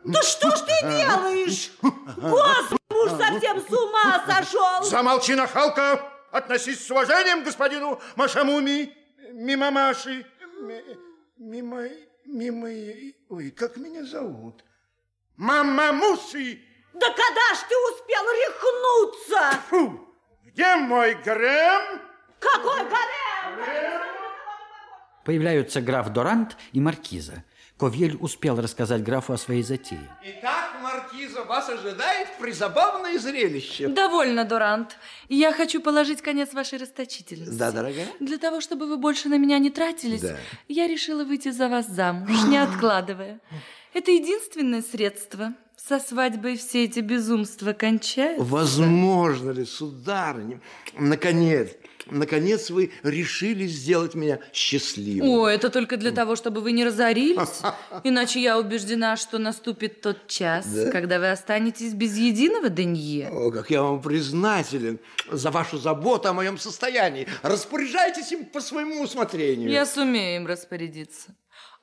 Да что ж ты делаешь? Господи, муж совсем с ума сошел. Замолчи, нахалка! Относись с уважением к господину Машамуми, мимо Маши, мимо, мимо, ой, как меня зовут? Мама Муши! Да когда ж ты успел рехнуться? Фу! Где мой гарем? Какой гарем? Появляются граф Дорант и маркиза. Ковьель успел рассказать графу о своей затее. Итак, маркиза, вас ожидает призабавное зрелище. Довольно, Дурант. Я хочу положить конец вашей расточительности. Да, дорогая? Для того, чтобы вы больше на меня не тратились, Да. я решила выйти за вас замуж, не откладывая. Это единственное средство. Со свадьбой все эти безумства кончаются. Возможно ли, сударыня, наконец, наконец вы решили сделать меня счастливым? О, это только для того, чтобы вы не разорились. Иначе я убеждена, что наступит тот час, Да? когда вы останетесь без единого денье. О, как я вам признателен за вашу заботу о моем состоянии. Распоряжайтесь им по своему усмотрению. Я сумею им распорядиться.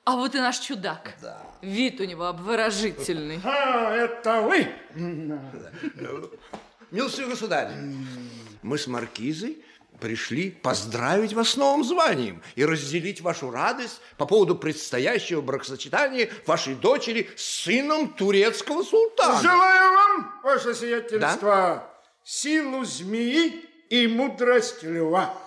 А вот и наш чудак. Вид у него обворожительный. А, это вы? Милостивый государь, мы с маркизой пришли поздравить вас с новым званием и разделить вашу радость по поводу предстоящего бракосочетания вашей дочери с сыном турецкого султана. Желаю вам, ваше сиятельство, силу змеи и мудрость льва.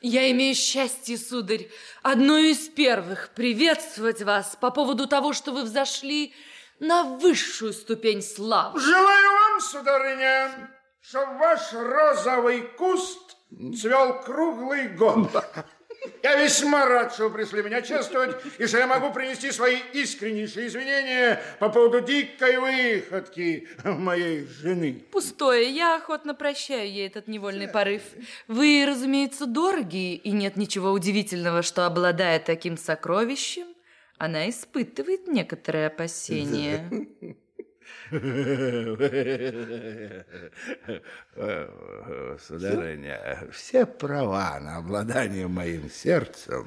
Я имею счастье, сударь, одной из первых приветствовать вас по поводу того, что вы взошли на высшую ступень славы. Желаю вам, сударыня, чтобы ваш розовый куст цвел круглый год. Я весьма рад, что вы пришли меня чествовать, и что я могу принести свои искреннейшие извинения по поводу дикой выходки моей жены. Пустое, я охотно прощаю ей этот невольный порыв. Вы, разумеется, дороги, и нет ничего удивительного, что, обладая таким сокровищем, она испытывает некоторые опасения. Сударыня, все права на обладание моим сердцем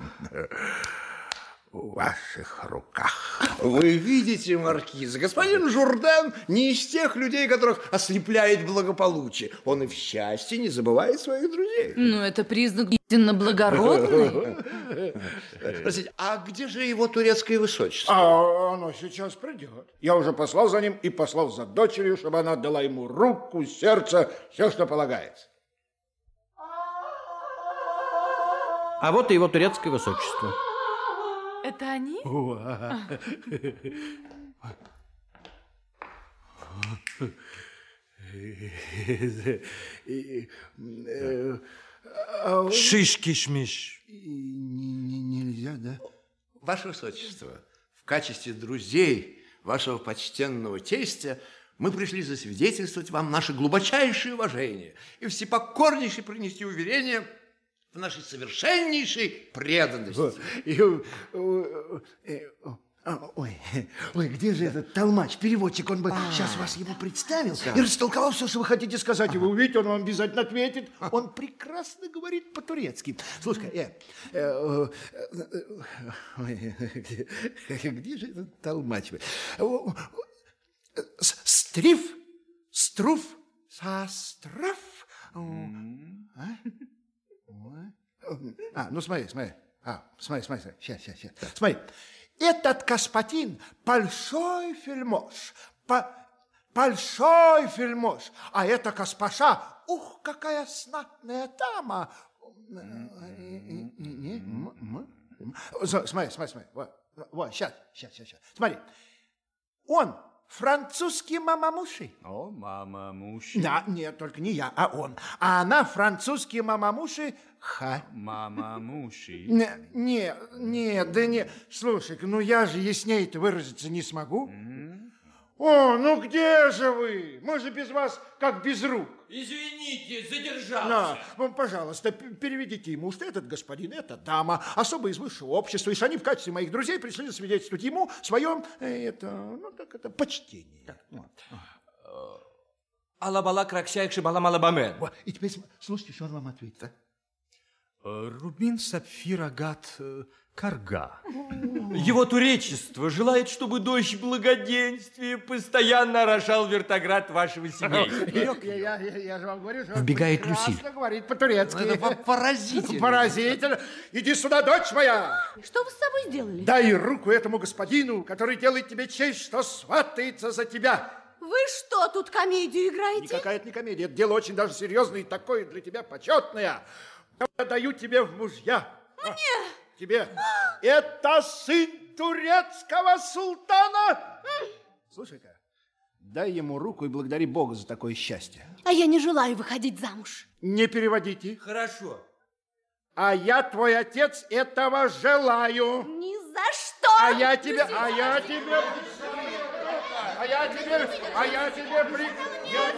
в ваших руках. Вы видите, маркиз, господин Журден не из тех людей, которых ослепляет благополучие. Он и в счастье не забывает своих друзей. Ну, это признак истинно благородный. Простите, а где же его турецкое высочество? А оно сейчас придет. Я уже послал за ним и послал за дочерью, чтобы она отдала ему руку, сердце, все, что полагается. А вот и его турецкое высочество. Это они? Шишки-шмиш. Нельзя, да? Ваше высочество, в качестве друзей вашего почтенного тестя мы пришли засвидетельствовать вам наше глубочайшее уважение и всепокорнейше принести уверение в нашей совершеннейшей преданности. И, э, э, а, Ой, ой, где же этот толмач, переводчик? Он бы сейчас вас ему представил и растолковал все, что вы хотите сказать. И вы увидите, он вам обязательно ответит. Он прекрасно говорит по-турецки. Слушай, э, э, э, э, ой, где, где же этот толмач? Э, Стриф, струф, сострав. А? А, ну смотри, смотри. А, смотри, смотри, смотри. Сейчас, сейчас, сейчас. Смотри. Этот господин большой фельмош, по- большой фельмош, а это госпожа, ух, какая знатная дама. Смотри, смотри, смотри. Вот, вот, сейчас, сейчас, сейчас. Смотри. Он французский мамамуши. О, мама муши. Да, нет, только не я, а он. А она французский мамамуши ха. Мама муши. Не, не, не, да не. слушай ну я же яснее-то выразиться не смогу. О, ну где же вы? Мы же без вас как без рук. Извините, задержался. На, пожалуйста, переведите ему, что этот господин, эта дама, особо из высшего общества, и что они в качестве моих друзей пришли засвидетельствовать ему свое, э, это, ну, так это, почтение. Вот. Алабала краксяйкши И теперь слушайте, что он вам ответит, а? Э, Рубин, сапфир, агат, э, карга. Его туречество желает, чтобы дождь благоденствия постоянно орошал вертоград вашего семейства. Я, я, я, же вам говорю, что Вбегает Люсиль. говорит по-турецки. Это по- поразительно. Поразительно. Иди сюда, дочь моя. Что вы с собой сделали? Дай руку этому господину, который делает тебе честь, что сватается за тебя. Вы что, тут комедию играете? Никакая это не комедия, это дело очень даже серьезное и такое для тебя почетное. Я даю тебе в мужья. Мне? тебе. Это сын турецкого султана. Слушай-ка, дай ему руку и благодари Бога за такое счастье. А я не желаю выходить замуж. Не переводите. Хорошо. А я, твой отец, этого желаю. Ни за что. А я тебе, а я тебе... А я тебе, а я тебе при... Я,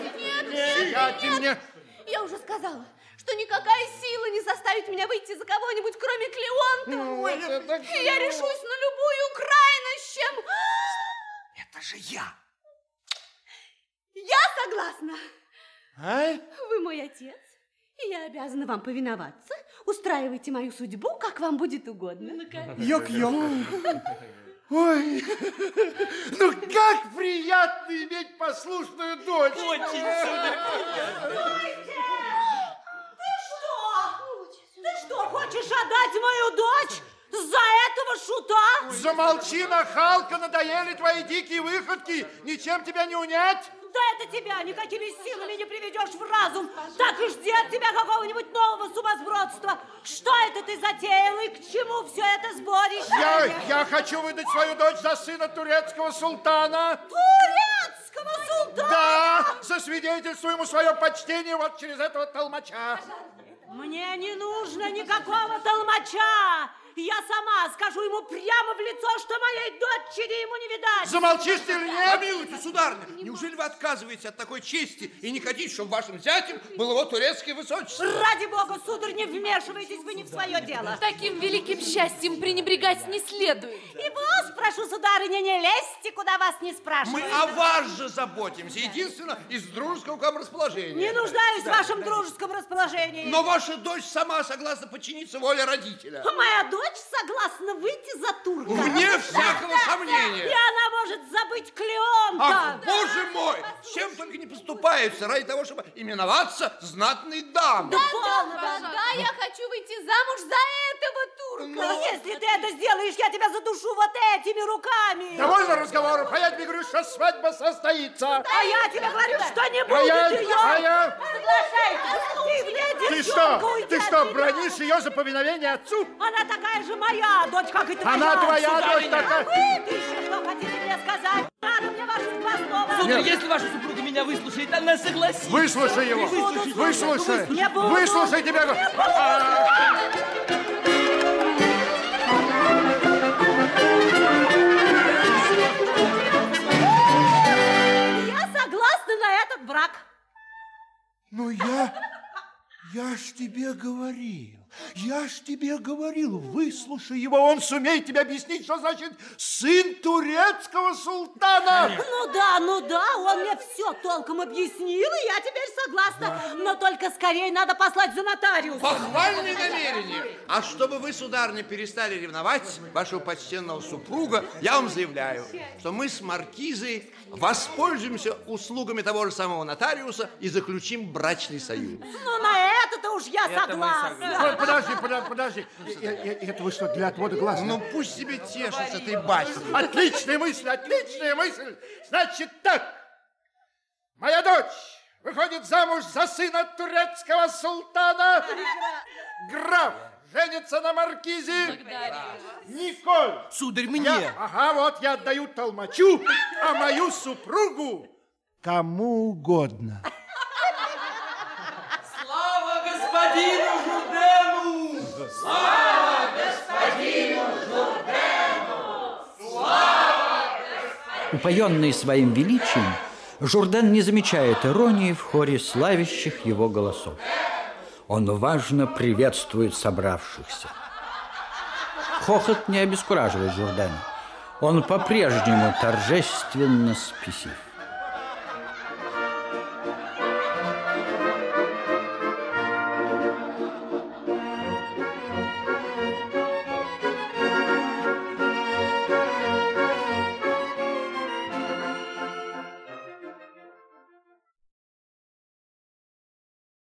не, я тебе... Я уже сказала, что никакая сила не заставит меня выйти за кого-нибудь, кроме Клеонтова. Ну, это так- И я решусь на любую крайность, чем... Это же я. Я согласна. А? Вы мой отец, и я обязана вам повиноваться. Устраивайте мою судьбу, как вам будет угодно. Ёк-ёк. Ой, ну как приятно иметь послушную дочь. Очень, Ты что? Ты что, хочешь отдать мою дочь за этого шута? Замолчи, нахалка, надоели твои дикие выходки. Ничем тебя не унять. Да это тебя никакими силами не приведешь в разум. Так и жди от тебя какого-нибудь нового сумасбродства. Что это ты затеял и к чему все это сборище? Я, я хочу выдать свою дочь за сына турецкого султана. Турецкого султана? Да, засвидетельствую ему свое почтение вот через этого толмача. Мне не нужно никакого толмача. Я сама скажу ему прямо в лицо, что моей дочери ему не видать. Замолчишь ты или нет? Помилуйте, сударыня, неужели вы отказываетесь от такой чести и не хотите, чтобы вашим зятем был его турецкое высочество? Ради бога, сударь, не вмешивайтесь вы не в свое дело. Таким великим счастьем пренебрегать не следует. И вас прошу, сударыня, не лезьте, куда вас не Мы спрашивают. о вас же заботимся, единственно из дружеского к вам расположения. Не нуждаюсь в вашем дружеском расположении. Но ваша дочь сама согласна подчиниться воле родителя. Моя дочь согласна выйти за турка. Вне всякого сомнения. И она может забыть Клеонта. Ах, боже мой, с чем только не поступаются ради того, чтобы именоваться знатной дамой. Да полно, Да, да, я хочу выйти замуж за этого турка. Но если ты это сделаешь, я тебя задушу вот этими руками. Довольно разговоров, а я тебе говорю, что свадьба состоится. А я тебе говорю, что не А будет я- ее. а я- Соглашайтесь. Ты, мне, Ты девчонка, что, ты что, бронишь ее за повиновение отцу? Она такая же моя дочь, как и твоя. Она твоя сударыня. дочь такая- А вы еще что хотите мне сказать? Надо мне ваши два слова. Сударь, если ваша супруга меня выслушает, она согласится. Выслушай его. Выслушай, Выслушай. Не буду. Выслушай тебя. Я согласна на этот брак. Ну я, я ж тебе говорил, я ж тебе говорил, выслушай его, он сумеет тебе объяснить, что значит сын турецкого султана. Ну да, ну да, он мне все толком объяснил, и я теперь согласна. Но только скорее надо послать за нотариуса. Похвальные намерения. А чтобы вы, сударыня, перестали ревновать вашего почтенного супруга, я вам заявляю, что мы с маркизой воспользуемся услугами того же самого нотариуса и заключим брачный союз. Ну на это-то уж я Это согласна. Ой, Подожди, подожди, подожди. Э, э, Это вы что, для отвода глаз? Ну пусть себе тешится этой басней. Отличная мысль, отличная мысль. Значит так, моя дочь выходит замуж за сына турецкого султана. Граф женится на маркизе. Николь. Сударь, мне. Я- ага, вот я отдаю толмачу, а мою супругу кому угодно. Слава господину Журдену! Упоенный своим величием, Журден не замечает иронии в хоре славящих его голосов. Он важно приветствует собравшихся. Хохот не обескураживает Журдена. Он по-прежнему торжественно спесив.